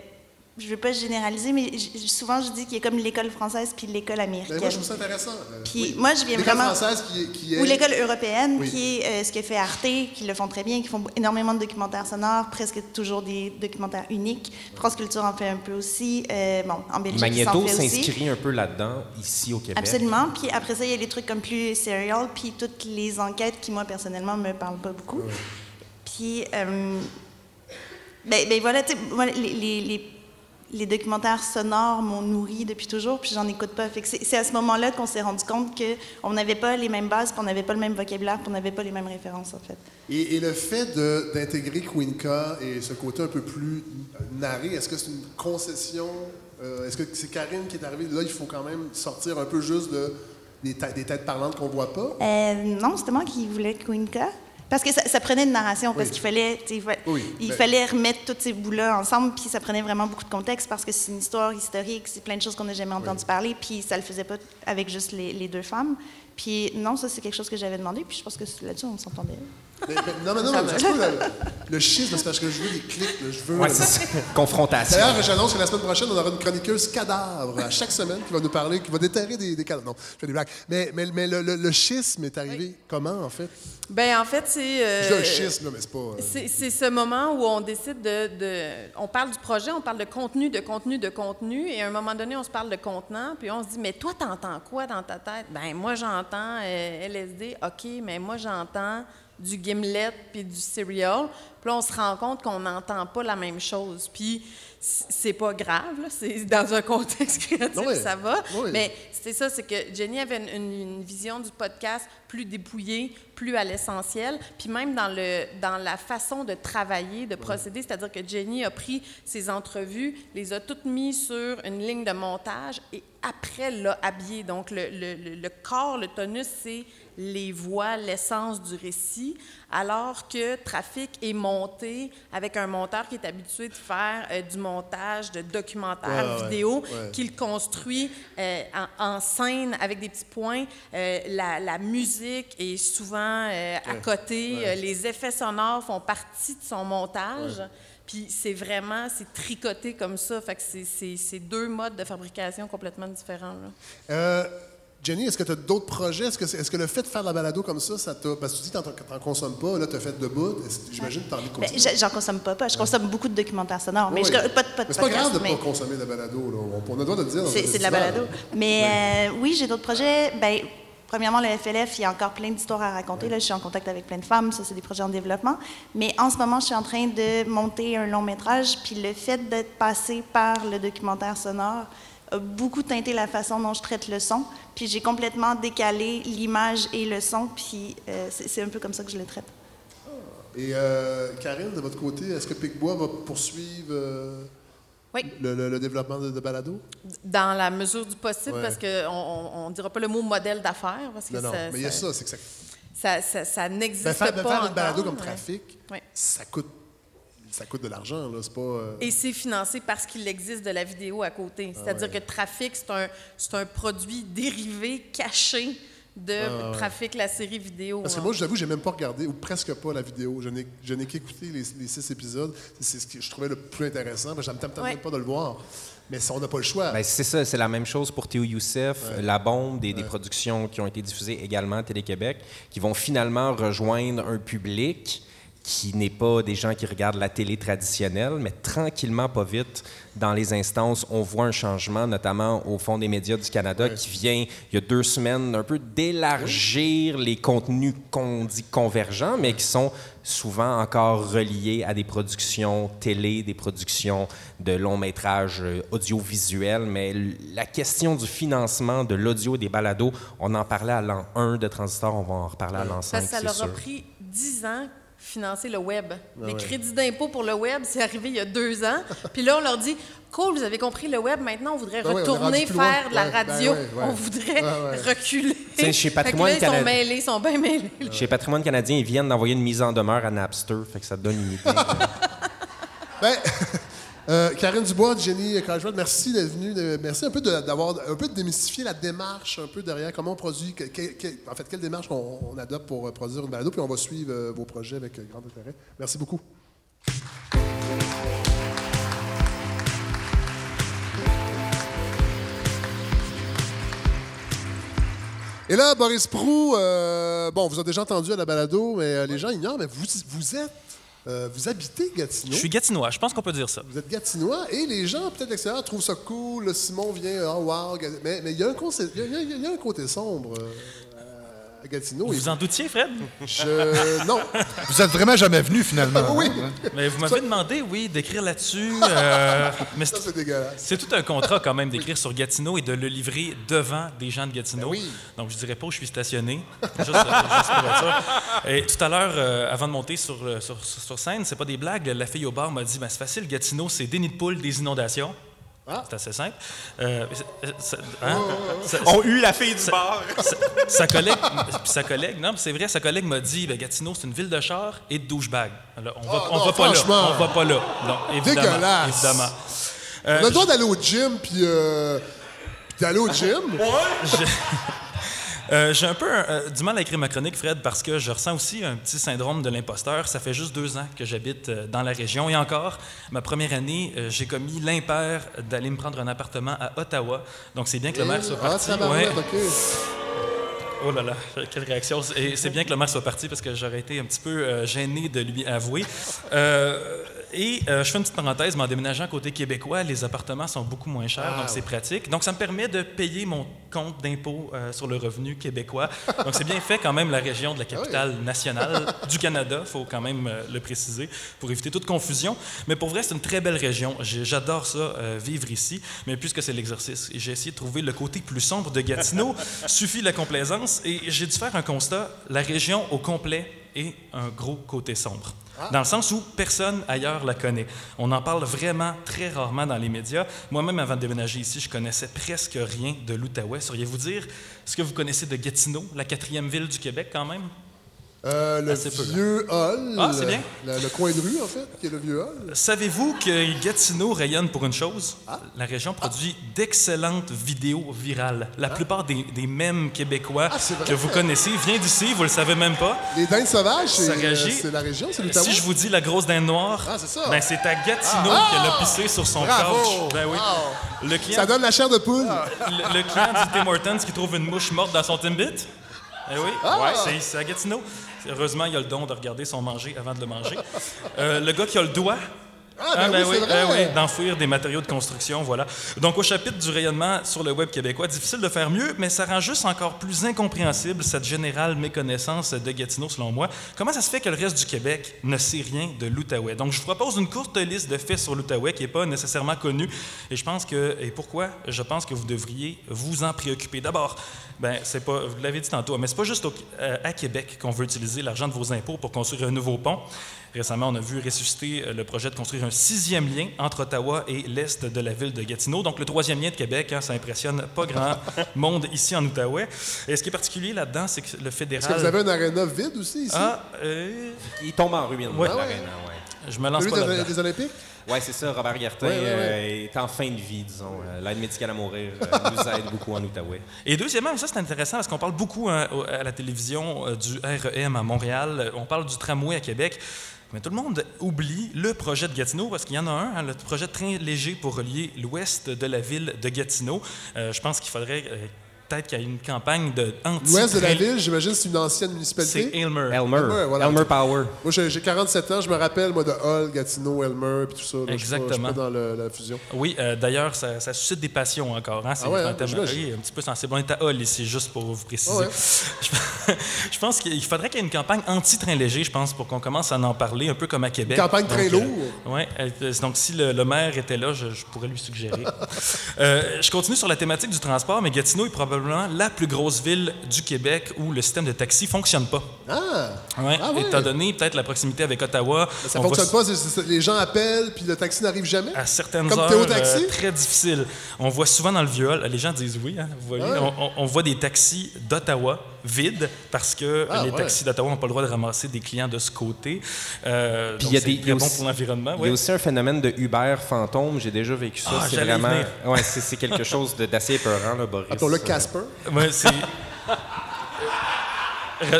Speaker 7: je ne veux pas généraliser, mais souvent je dis qu'il y a comme l'école française puis l'école américaine.
Speaker 1: Ben, moi, je trouve ça intéressant. Euh,
Speaker 7: puis moi, je viens vraiment.
Speaker 1: L'école française qui est.
Speaker 7: Ou l'école européenne, qui est euh, ce que fait Arte, qui le font très bien, qui font énormément de documentaires sonores, presque toujours des documentaires uniques. France Culture en fait un peu aussi. Euh, bon, en Belgique,
Speaker 5: Magneto s'inscrit un peu là-dedans, ici au Québec.
Speaker 7: Absolument. Puis après ça, il y a des trucs comme plus serial, puis toutes les enquêtes qui, moi, personnellement, me parlent pas beaucoup. Puis. Ben, ben, voilà, les, les les documentaires sonores m'ont nourri depuis toujours, puis j'en écoute pas. C'est à ce moment-là qu'on s'est rendu compte qu'on n'avait pas les mêmes bases, qu'on n'avait pas le même vocabulaire, qu'on n'avait pas les mêmes références, en fait.
Speaker 1: Et, le fait d'intégrer Queenca et ce côté un peu plus narré, est-ce que c'est une concession? Euh, est-ce que c'est Karine qui est arrivée? Là, il faut quand même sortir un peu juste de, des, têtes parlantes qu'on voit pas?
Speaker 7: Euh, non, c'était moi qui voulais Queenca. Parce que ça, prenait une narration, parce qu'il fallait, il ben fallait remettre tous ces bouts-là ensemble, puis ça prenait vraiment beaucoup de contexte parce que c'est une histoire historique, c'est plein de choses qu'on n'a jamais entendu parler, puis ça le faisait pas avec juste les deux femmes. Puis non, ça, c'est quelque chose que j'avais demandé, puis je pense que là-dessus, on s'entendait.
Speaker 1: non, mais non, mais tu le, le schisme, c'est parce que je veux des clics. je veux.
Speaker 5: Ouais, c'est Confrontation.
Speaker 1: D'ailleurs, j'annonce que la semaine prochaine, on aura une chroniqueuse cadavre à chaque semaine qui va nous parler, qui va déterrer des, des cadavres. Non, je fais des blagues. Mais, mais, mais le, le, schisme est arrivé comment, en fait?
Speaker 6: Ben en fait, c'est. Euh,
Speaker 1: je dis un schisme, mais c'est pas.
Speaker 6: Euh, c'est ce moment où on décide de, de, On parle du projet, on parle de contenu, de contenu, de contenu, et à un moment donné, on se parle de contenant, puis on se dit, mais toi, t'entends quoi dans ta tête? Ben moi, j'entends euh, LSD, OK, mais moi, j'entends du gimlet puis du cereal. Puis là, on se rend compte qu'on n'entend pas la même chose. Puis c'est pas grave, c'est dans un contexte [laughs] créatif, ça va. Mais c'est ça, c'est que Jenny avait une, vision du podcast plus dépouillée, plus à l'essentiel. Puis même dans, le, dans la façon de travailler, de procéder, c'est-à-dire que Jenny a pris ses entrevues, les a toutes mises sur une ligne de montage et après l'a habillé. Donc le, le, le corps, le tonus, c'est les voix, l'essence du récit, alors que Trafic est monté avec un monteur qui est habitué de faire euh, du montage de documentaires vidéo, qu'il construit euh, en, scène avec des petits points. Euh, la, musique est souvent à côté, les effets sonores font partie de son montage. Puis c'est vraiment, c'est tricoté comme ça. Fait que c'est deux modes de fabrication complètement différents.
Speaker 1: Là. Jenny, est-ce que tu as d'autres projets? Est-ce que, est, que, le fait de faire de la balado comme ça, ça t'a. Parce que tu dis que tu n'en consommes pas, là, tu as fait debout. J'imagine que tu as envie de ben, consommer?
Speaker 7: J'en consomme pas, pas. Je consomme beaucoup de documentaires sonores. Mais, je, pas,
Speaker 1: pas, c'est pas grave de ne pas consommer de la balado. Là. On a le droit de le dire.
Speaker 7: C'est de la balado. Mais oui, euh, j'ai d'autres projets. Ben, Premièrement, le FLF, il y a encore plein d'histoires à raconter. Là, je suis en contact avec plein de femmes, ça, c'est des projets en développement. Mais en ce moment, je suis en train de monter un long métrage, puis le fait d'être passé par le documentaire sonore, a beaucoup teinté la façon dont je traite le son. Puis j'ai complètement décalé l'image et le son, puis euh, c'est un peu comme ça que je le traite.
Speaker 1: Et euh, Karine, de votre côté, est-ce que Picbois va poursuivre euh, le, développement de, Balado?
Speaker 6: Dans la mesure du possible, parce qu'on ne dira pas le mot modèle d'affaires.
Speaker 1: non, non, mais il y a ça, c'est que
Speaker 6: ça... Ça, ça, n'existe ben, pas.
Speaker 1: Faire une balado comme trafic, ça coûte ça coûte de l'argent, là, c'est pas... Euh,
Speaker 6: Et c'est financé parce qu'il existe de la vidéo à côté. Ah C'est-à-dire que Trafic, c'est un, un produit dérivé, caché de ah Trafic, la série vidéo.
Speaker 1: Parce que moi, j'avoue, j'ai même pas regardé, ou presque pas, la vidéo. Je n'ai qu'écouté les, les, six épisodes. C'est ce que je trouvais le plus intéressant, je ne pas de le voir. Mais on n'a pas le choix.
Speaker 5: Ben, c'est ça, c'est la même chose pour Théo Youssef, La Bombe, des, des, productions qui ont été diffusées également à Télé-Québec, qui vont finalement rejoindre un public qui n'est pas des gens qui regardent la télé traditionnelle, mais tranquillement, pas vite, dans les instances, on voit un changement, notamment au Fonds des médias du Canada, qui vient, il y a deux semaines, un peu d'élargir les contenus qu'on dit convergents, mais qui sont souvent encore reliés à des productions télé, des productions de longs métrages euh, audiovisuels. Mais la question du financement de l'audio des balados, on en parlait à l'an 1 de Transistor, on va en reparler à l'an 5.
Speaker 6: Ça, ça leur a pris 10 ans financer le web. Ah les crédits d'impôt pour le web, c'est arrivé il y a deux ans. [laughs] Puis là, on leur dit Cool, vous avez compris le web, maintenant on voudrait ben retourner faire de la ben radio. on voudrait reculer.
Speaker 5: chez Patrimoine
Speaker 6: Canadien. Ils sont mêlés, ils sont bien mêlés.
Speaker 5: Chez Patrimoine Canadien, ils viennent d'envoyer une mise en demeure à Napster. Fait que ça donne une idée. [laughs]
Speaker 1: ben, euh, Karine Dubois, Jenny Génie merci d'être venue. Merci un peu d'avoir un peu de démystifier la démarche un peu derrière comment on produit, en fait, quelle démarche on, adopte pour euh, produire une balado, puis on va suivre euh, vos projets avec euh, grand intérêt. Merci beaucoup. Et là, Boris Prou, euh, bon, vous avez déjà entendu à la balado, mais les gens ignorent, mais vous, vous êtes euh, vous habitez Gatineau.
Speaker 2: Je suis Gatinois, je pense qu'on peut dire ça.
Speaker 1: Vous êtes Gatinois et les gens, peut-être l'extérieur, trouvent ça cool. Simon vient, oh wow. Mais il y, a un côté sombre. Gatineau.
Speaker 2: Vous en doutiez, Fred?
Speaker 1: Je... Non. [laughs]
Speaker 4: Vous êtes vraiment jamais venu, finalement.
Speaker 1: oui.
Speaker 2: Mais vous m'avez demandé, oui, d'écrire là-dessus. Euh, [laughs]
Speaker 1: mais Ça, c'est dégueulasse.
Speaker 2: C'est tout un contrat, quand même, d'écrire sur Gatineau et de le livrer devant des gens de Gatineau.
Speaker 1: Ben oui.
Speaker 2: Donc, je dirais pas où je suis stationné. Juste, euh, ça. Et tout à l'heure, euh, avant de monter sur, sur, sur scène, c'est pas des blagues, la fille au bar m'a dit ben, c'est facile, Gatineau, c'est des nids de poule, des inondations. Ah. C'est assez simple. Euh,
Speaker 5: hein? On eu la fille du bar.
Speaker 2: Sa, collègue, [laughs] sa collègue, non, c'est vrai, sa collègue m'a dit ben, Gatineau, c'est une ville de chars et de douchebag. on va,
Speaker 1: ah,
Speaker 2: on va pas là. On va pas là. Non, évidemment.
Speaker 1: Dégueulasse.
Speaker 2: Évidemment.
Speaker 1: on a le droit d'aller au gym puis euh, d'aller au gym?
Speaker 2: Ouais. Euh, j'ai un peu euh, du mal à écrire ma chronique, Fred, parce que je ressens aussi un petit syndrome de l'imposteur. Ça fait juste deux ans que j'habite euh, dans la région. Et encore, ma première année, j'ai commis l'impair d'aller me prendre un appartement à Ottawa. Donc, c'est bien que le maire soit parti.
Speaker 1: Ah, ouais.
Speaker 2: Oh là là, quelle réaction. Et c'est bien que le maire soit parti parce que j'aurais été un petit peu gêné de lui avouer. Et euh, je fais une petite parenthèse, mais en déménageant côté québécois, les appartements sont beaucoup moins chers, donc ah, c'est pratique. Donc ça me permet de payer mon compte d'impôt euh, sur le revenu québécois. Donc c'est bien fait quand même la région de la capitale ah nationale du Canada, il faut quand même euh, le préciser pour éviter toute confusion. Mais pour vrai, c'est une très belle région. J'adore ça, vivre ici. Mais puisque c'est l'exercice, j'ai essayé de trouver le côté plus sombre de Gatineau. [laughs] Suffit la complaisance. Et j'ai dû faire un constat. La région au complet est un gros côté sombre. Ah. Dans le sens où personne ailleurs la connaît. On en parle vraiment très rarement dans les médias. Moi-même, avant de déménager ici, je connaissais presque rien de l'Outaouais. Sauriez-vous dire ce que vous connaissez de Gatineau, la quatrième ville du Québec quand même?
Speaker 1: Euh, le vieux hall.
Speaker 2: Ah, c'est bien.
Speaker 1: Le, coin de rue, en fait, qui est le vieux hall.
Speaker 2: Savez-vous que Gatineau rayonne pour une chose?
Speaker 1: Ah.
Speaker 2: La région produit d'excellentes vidéos virales. La ah. plupart des, des mèmes québécois que vous connaissez viennent d'ici, vous le savez même pas.
Speaker 1: Les dindes sauvages, c'est la région, c'est l'Outaouais?
Speaker 2: Si je vous dis la grosse dinde noire,
Speaker 1: ah, c'est
Speaker 2: Ben, c'est à Gatineau qu'elle a pissé sur son couch. Ben oui.
Speaker 1: Le client... Ça donne la chair de poule.
Speaker 2: Le, client du Tim Hortons qui trouve une mouche morte dans son Timbit? Eh oui, ouais, c'est à Gatineau. Heureusement, il a le don de regarder son manger avant de le manger. Euh, le gars qui a le doigt,
Speaker 1: ah, ben, ben oui, ben
Speaker 2: oui d'enfouir des matériaux de construction, voilà. Donc, au chapitre du rayonnement sur le web québécois, difficile de faire mieux, mais ça rend juste encore plus incompréhensible cette générale méconnaissance de Gatineau, selon moi. Comment ça se fait que le reste du Québec ne sait rien de l'Outaouais? Donc, je vous propose une courte liste de faits sur l'Outaouais qui n'est pas nécessairement connue, et je pense que, et pourquoi? Je pense que vous devriez vous en préoccuper. D'abord, ben, c'est pas, vous l'avez dit tantôt, mais c'est pas juste euh, à Québec qu'on veut utiliser l'argent de vos impôts pour construire un nouveau pont. Récemment, on a vu ressusciter euh, le projet de construire un sixième lien entre Ottawa et l'est de la ville de Gatineau. Donc, le troisième lien de Québec, hein, ça impressionne pas grand [laughs] monde ici en Outaouais. Et ce qui est particulier là-dedans, c'est que le fédéral.
Speaker 1: Est-ce que vous avez un aréna vide aussi ici?
Speaker 2: Ah, euh...
Speaker 5: Il tombe en ruine,
Speaker 2: ouais.
Speaker 5: l'aréna,
Speaker 2: ouais. Je me lance pas
Speaker 1: des, des Olympiques?
Speaker 5: Oui, c'est ça. Robert Gartin euh, est en fin de vie, disons. Euh, l'aide médicale à mourir [laughs] nous aide beaucoup en Outaouais.
Speaker 2: Et deuxièmement, ça c'est intéressant parce qu'on parle beaucoup hein, à la télévision du REM à Montréal. On parle du tramway à Québec. Mais tout le monde oublie le projet de Gatineau parce qu'il y en a un, hein, le projet de train léger pour relier l'ouest de la ville de Gatineau. Euh, je pense qu'il faudrait euh, peut-être qu'il y a une campagne de anti
Speaker 1: L'ouest de la ville, j'imagine, c'est une ancienne municipalité.
Speaker 2: C'est Elmer.
Speaker 5: Elmer. Elmer, Power.
Speaker 1: Moi, j'ai 47 ans, je me rappelle, moi, de Hall, Gatineau, Elmer, puis tout ça.
Speaker 2: Exactement.
Speaker 1: Je suis, dans la fusion.
Speaker 2: Oui, euh, d'ailleurs, ça, suscite des passions encore. Hein?
Speaker 1: C'est ah ouais, un, hein,
Speaker 2: un petit peu sensible. On est à Hall ici, juste pour vous préciser.
Speaker 1: Ah [laughs]
Speaker 2: je, pense qu'il faudrait qu'il y ait une campagne anti-train léger, je pense, pour qu'on commence à en parler, un peu comme à Québec.
Speaker 1: Une campagne très lourde.
Speaker 2: Euh, oui, euh, donc si le, maire était là, je, pourrais lui suggérer. [laughs] euh, je continue sur la thématique du transport, mais Gatineau est probablement la plus grosse ville du Québec où le système de taxi fonctionne pas.
Speaker 1: Ah!
Speaker 2: Ouais.
Speaker 1: ah
Speaker 2: Étant donné peut-être la proximité avec Ottawa.
Speaker 1: ça ne fonctionne pas, les gens appellent puis le taxi n'arrive jamais?
Speaker 2: À certaines
Speaker 1: Comme
Speaker 2: heures.
Speaker 1: Taxi?
Speaker 2: Euh, très difficile. On voit souvent dans le vieux les gens disent oui, hein, vous voyez, on, voit des taxis d'Ottawa vides parce que
Speaker 1: ah,
Speaker 2: les taxis d'Ottawa n'ont pas le droit de ramasser des clients de ce côté. Euh, il y a des, très bon pour l'environnement.
Speaker 5: Il y a aussi un phénomène de Uber fantôme. J'ai déjà vécu ça.
Speaker 2: Ah,
Speaker 5: c'est vraiment, ouais, c'est quelque chose d'assez épeurant, là, Boris.
Speaker 1: Appelons-le Casper.
Speaker 2: Ouais, c'est [laughs]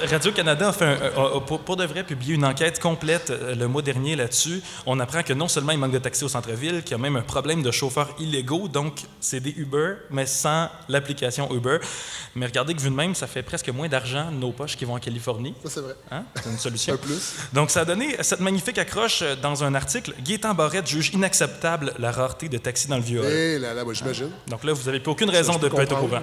Speaker 2: Radio-Canada a, fait un, a, pour, pour, de vrai publié une enquête complète euh, le mois dernier là-dessus. On apprend que non seulement il manque de taxis au centre-ville, qu'il y a même un problème de chauffeurs illégaux. Donc, c'est des Uber, mais sans l'application Uber. Mais regardez que vu de même, ça fait presque moins d'argent nos poches qui vont en Californie.
Speaker 1: Ça, c'est vrai.
Speaker 2: Hein? C'est une solution.
Speaker 1: un plus.
Speaker 2: Donc, ça a donné cette magnifique accroche euh, dans un article. Gaétan Barrette juge inacceptable la rareté de taxis dans le vieux
Speaker 1: Eh là là, moi, j'imagine.
Speaker 2: Donc là, vous n'avez plus aucune raison de ne pas être au courant.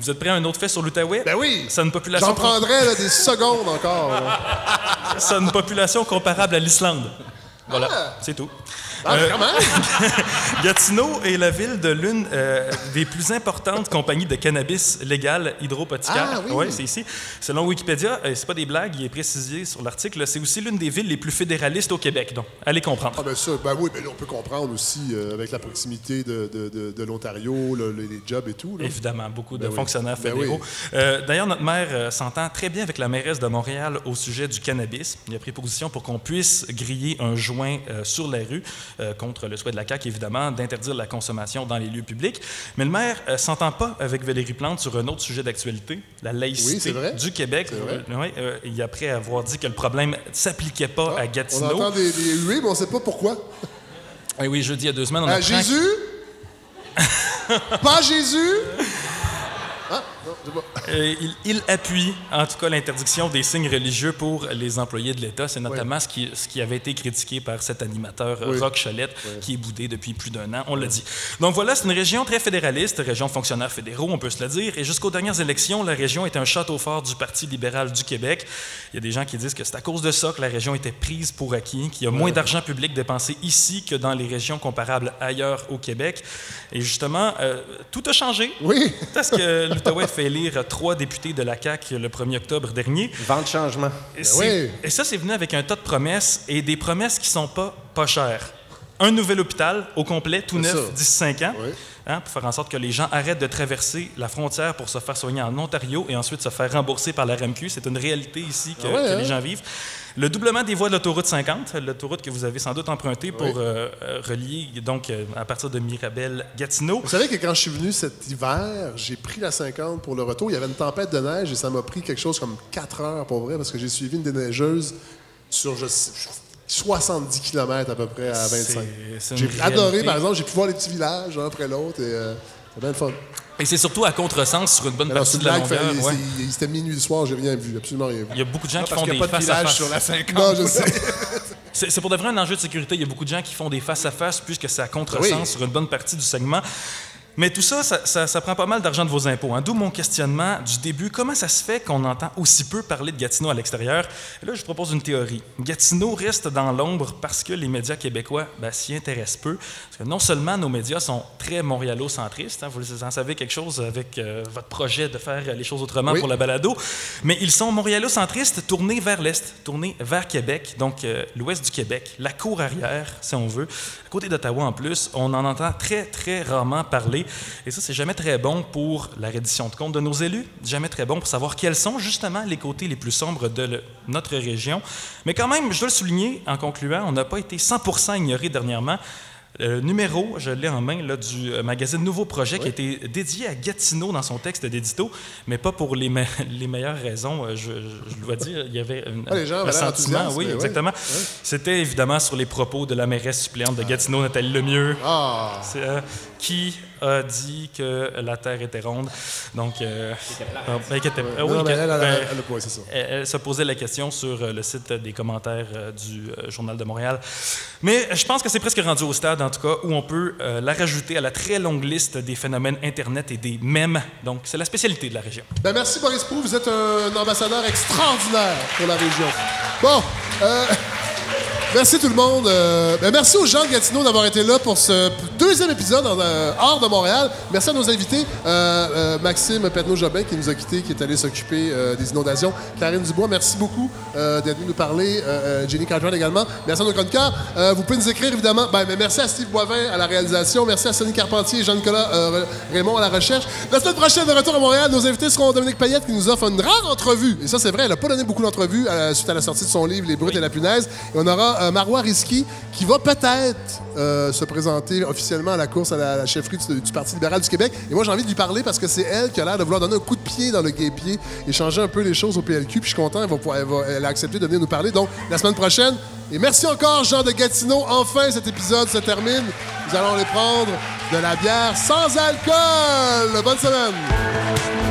Speaker 2: Vous êtes prêt à un autre fait sur l'Outaouais?
Speaker 1: Ben oui!
Speaker 2: C'est une population...
Speaker 1: J'en prendrais là, des secondes encore.
Speaker 2: C'est [laughs] une population comparable à l'Islande. Voilà,
Speaker 1: Ah!
Speaker 2: c'est tout.
Speaker 1: Ah,
Speaker 2: Euh? [laughs] Gatineau est la ville de l'une euh, des plus importantes compagnies de cannabis légal hydropothicaire.
Speaker 1: Ah, oui.
Speaker 2: Ouais, c'est ici. Selon Wikipédia, euh, c'est pas des blagues, il est précisé sur l'article, c'est aussi l'une des villes les plus fédéralistes au Québec. Donc, allez comprendre.
Speaker 1: Ah ben ça, ben oui, ben là, on peut comprendre aussi euh, avec la proximité de, de, de, de l'Ontario, le- les, jobs et tout. là.
Speaker 2: Évidemment, beaucoup de
Speaker 1: Ben oui.
Speaker 2: fonctionnaires
Speaker 1: Ben
Speaker 2: fédéraux.
Speaker 1: oui.
Speaker 2: Euh, D'ailleurs, notre maire s'entend très bien avec la mairesse de Montréal au sujet du cannabis. Il a pris position pour qu'on puisse griller un joint sur la rue, euh, contre le souhait de la CAQ, évidemment, d'interdire la consommation dans les lieux publics. Mais le maire ne s'entend pas avec Valérie Plante sur un autre sujet d'actualité, la
Speaker 1: Oui,
Speaker 2: laïcité du Québec. Euh, euh, et après avoir dit que le problème ne s'appliquait pas à
Speaker 1: On
Speaker 2: Gatineau.
Speaker 1: entend des, des huées, mais on ne sait pas pourquoi.
Speaker 2: Eh oui, jeudi, il y a deux semaines, on
Speaker 1: À
Speaker 2: apprend que-
Speaker 1: Jésus? pas Jésus? [laughs] Ah,
Speaker 2: Euh, il, il appuie, en tout cas, l'interdiction des signes religieux pour les employés de l'État. C'est notamment ce, qui, ce qui avait été critiqué par cet animateur
Speaker 1: Oui.
Speaker 2: Roch Cholette, qui est boudé depuis plus d'un an, on l'a dit. Donc voilà, c'est une région très fédéraliste, région de fonctionnaires fédéraux, on peut se le dire. Et jusqu'aux dernières élections, la région était un château fort du Parti libéral du Québec. Il y a des gens qui disent que c'est à cause de ça que la région était prise pour acquis, qu'il y a moins d'argent public dépensé ici que dans les régions comparables ailleurs au Québec. Et justement, euh, tout a changé.
Speaker 1: Oui.
Speaker 2: Parce que l'Outaouais fait élire trois députés de la CAQ le 1er octobre dernier.
Speaker 5: Vent de changement.
Speaker 2: Et, c'est- et ça, c'est venu avec un tas de promesses et des promesses qui sont pas pas chères. Un nouvel hôpital au complet, tout neuf,
Speaker 1: ça.
Speaker 2: d'ici 5 ans, hein, pour faire en sorte que les gens arrêtent de traverser la frontière pour se faire soigner en Ontario et ensuite se faire rembourser par la RMQ. C'est une réalité ici que,
Speaker 1: Ah ouais,
Speaker 2: que
Speaker 1: hein?
Speaker 2: les gens vivent. Le doublement des voies de l'autoroute 50, l'autoroute que vous avez sans doute empruntée pour
Speaker 1: Oui.
Speaker 2: euh, euh, relier donc euh, à partir de Mirabel-Gatineau.
Speaker 1: Vous savez que quand je suis venu cet hiver, j'ai pris la 50 pour le retour. Il y avait une tempête de neige et ça m'a pris quelque chose comme 4 heures pour vrai parce que j'ai suivi une déneigeuse sur je sais, 70 km à peu près à 25.
Speaker 2: c'est
Speaker 1: J'ai adoré, par exemple, j'ai pu voir les petits villages un après l'autre et euh, c'était bien le fun.
Speaker 2: Et c'est surtout à contresens sur une bonne
Speaker 1: Alors,
Speaker 2: partie
Speaker 1: c'est
Speaker 2: de la
Speaker 1: blague,
Speaker 2: longueur. ouais.
Speaker 1: c'est- il- c'était minuit du soir, j'ai rien vu, absolument rien vu.
Speaker 2: Il y a beaucoup de gens
Speaker 4: Non,
Speaker 2: qui font
Speaker 4: qu'il
Speaker 2: des
Speaker 4: y a pas de
Speaker 2: face à
Speaker 4: village
Speaker 2: face.
Speaker 4: sur la 50.
Speaker 1: Non, je sais. [laughs]
Speaker 2: C'est c'est pour de vrai un enjeu de sécurité. Il y a beaucoup de gens qui font des face à face puisque c'est à contresens
Speaker 1: Oui.
Speaker 2: sur une bonne partie du segment. Mais tout ça, ça, ça- ça prend pas mal d'argent de vos impôts. hein. D'où mon questionnement du début. Comment ça se fait qu'on entend aussi peu parler de Gatineau à l'extérieur? Là, je propose une théorie. Gatineau reste dans l'ombre parce que les médias québécois ben, s'y intéressent peu. Parce que non seulement nos médias sont très montréalo-centristes, hein, vous en savez quelque chose avec euh, votre projet de faire les choses autrement
Speaker 1: Oui.
Speaker 2: pour la balado, mais ils sont montréalo-centristes tournés vers l'Est, tournés vers Québec, donc euh, l'ouest du Québec, la cour arrière, si on veut. À côté d'Ottawa, en plus, on en entend très, très rarement parler. Et ça, c'est jamais très bon pour la reddition de comptes de nos élus, jamais très bon pour savoir quels sont justement les côtés les plus sombres de le- notre région. Mais quand même, je dois le souligner en concluant, on n'a pas été 100% ignoré dernièrement. Le numéro, je l'ai en main, là, du euh, magazine Nouveau Projet, qui a été dédié à Gatineau dans son texte d'édito, mais pas pour les, me- [laughs] les meilleures raisons, euh, je, je- je dois dire. Il y avait un,
Speaker 1: Ah, les gens
Speaker 2: un sentiment, oui, exactement. C'était évidemment sur les propos de la mairesse suppléante de Gatineau, Nathalie Lemieux,
Speaker 1: Ah,
Speaker 2: qui a dit que la Terre était ronde? Donc, euh, oui,
Speaker 1: non,
Speaker 2: que-
Speaker 1: elle, ça.
Speaker 2: se posait la question sur euh, le site des commentaires euh, du euh, Journal de Montréal. Mais je pense que c'est presque rendu au stade, en tout cas, où on peut euh, la rajouter à la très longue liste des phénomènes Internet et des mèmes. Donc, c'est la spécialité de la région.
Speaker 1: Ben, merci Boris Prou, vous êtes un ambassadeur extraordinaire pour la région. Bon, euh, merci tout le monde. Euh, ben, merci aux gens Gatineau d'avoir été là pour ce deuxième épisode euh, hors de Montréal. Merci à nos invités, euh, euh, Maxime Petno-Jobin qui nous a quittés, qui est allé s'occuper des inondations. Karine Dubois, merci beaucoup d'être venue nous parler. Jenny Cartwright également. Merci à nos chroniqueurs. Vous pouvez nous écrire évidemment. Ben, ben, merci à Steve Boivin à la réalisation. Merci à Sonny Carpentier et Jean-Nicolas Raymond à la recherche. La semaine prochaine, de retour à Montréal, nos invités seront Dominique Payette qui nous offre une rare entrevue. Et ça, c'est vrai, elle n'a pas donné beaucoup d'entrevues suite à la sortie de son livre Les Brutes et la punaise. Et on aura euh, Marois Risky, qui va peut-être euh, se présenter officiellement à la course à la, chefferie du, Parti libéral du Québec. Et moi, j'ai envie de lui parler parce que c'est elle qui a l'air de vouloir donner un coup de pied dans le gay-pied et changer un peu les choses au PLQ. Puis je suis content, elle, elle a accepté de venir nous parler. Donc, la semaine prochaine. Et merci encore, Jean de Gatineau. Enfin, cet épisode se termine. Nous allons aller prendre de la bière sans alcool. Bonne semaine.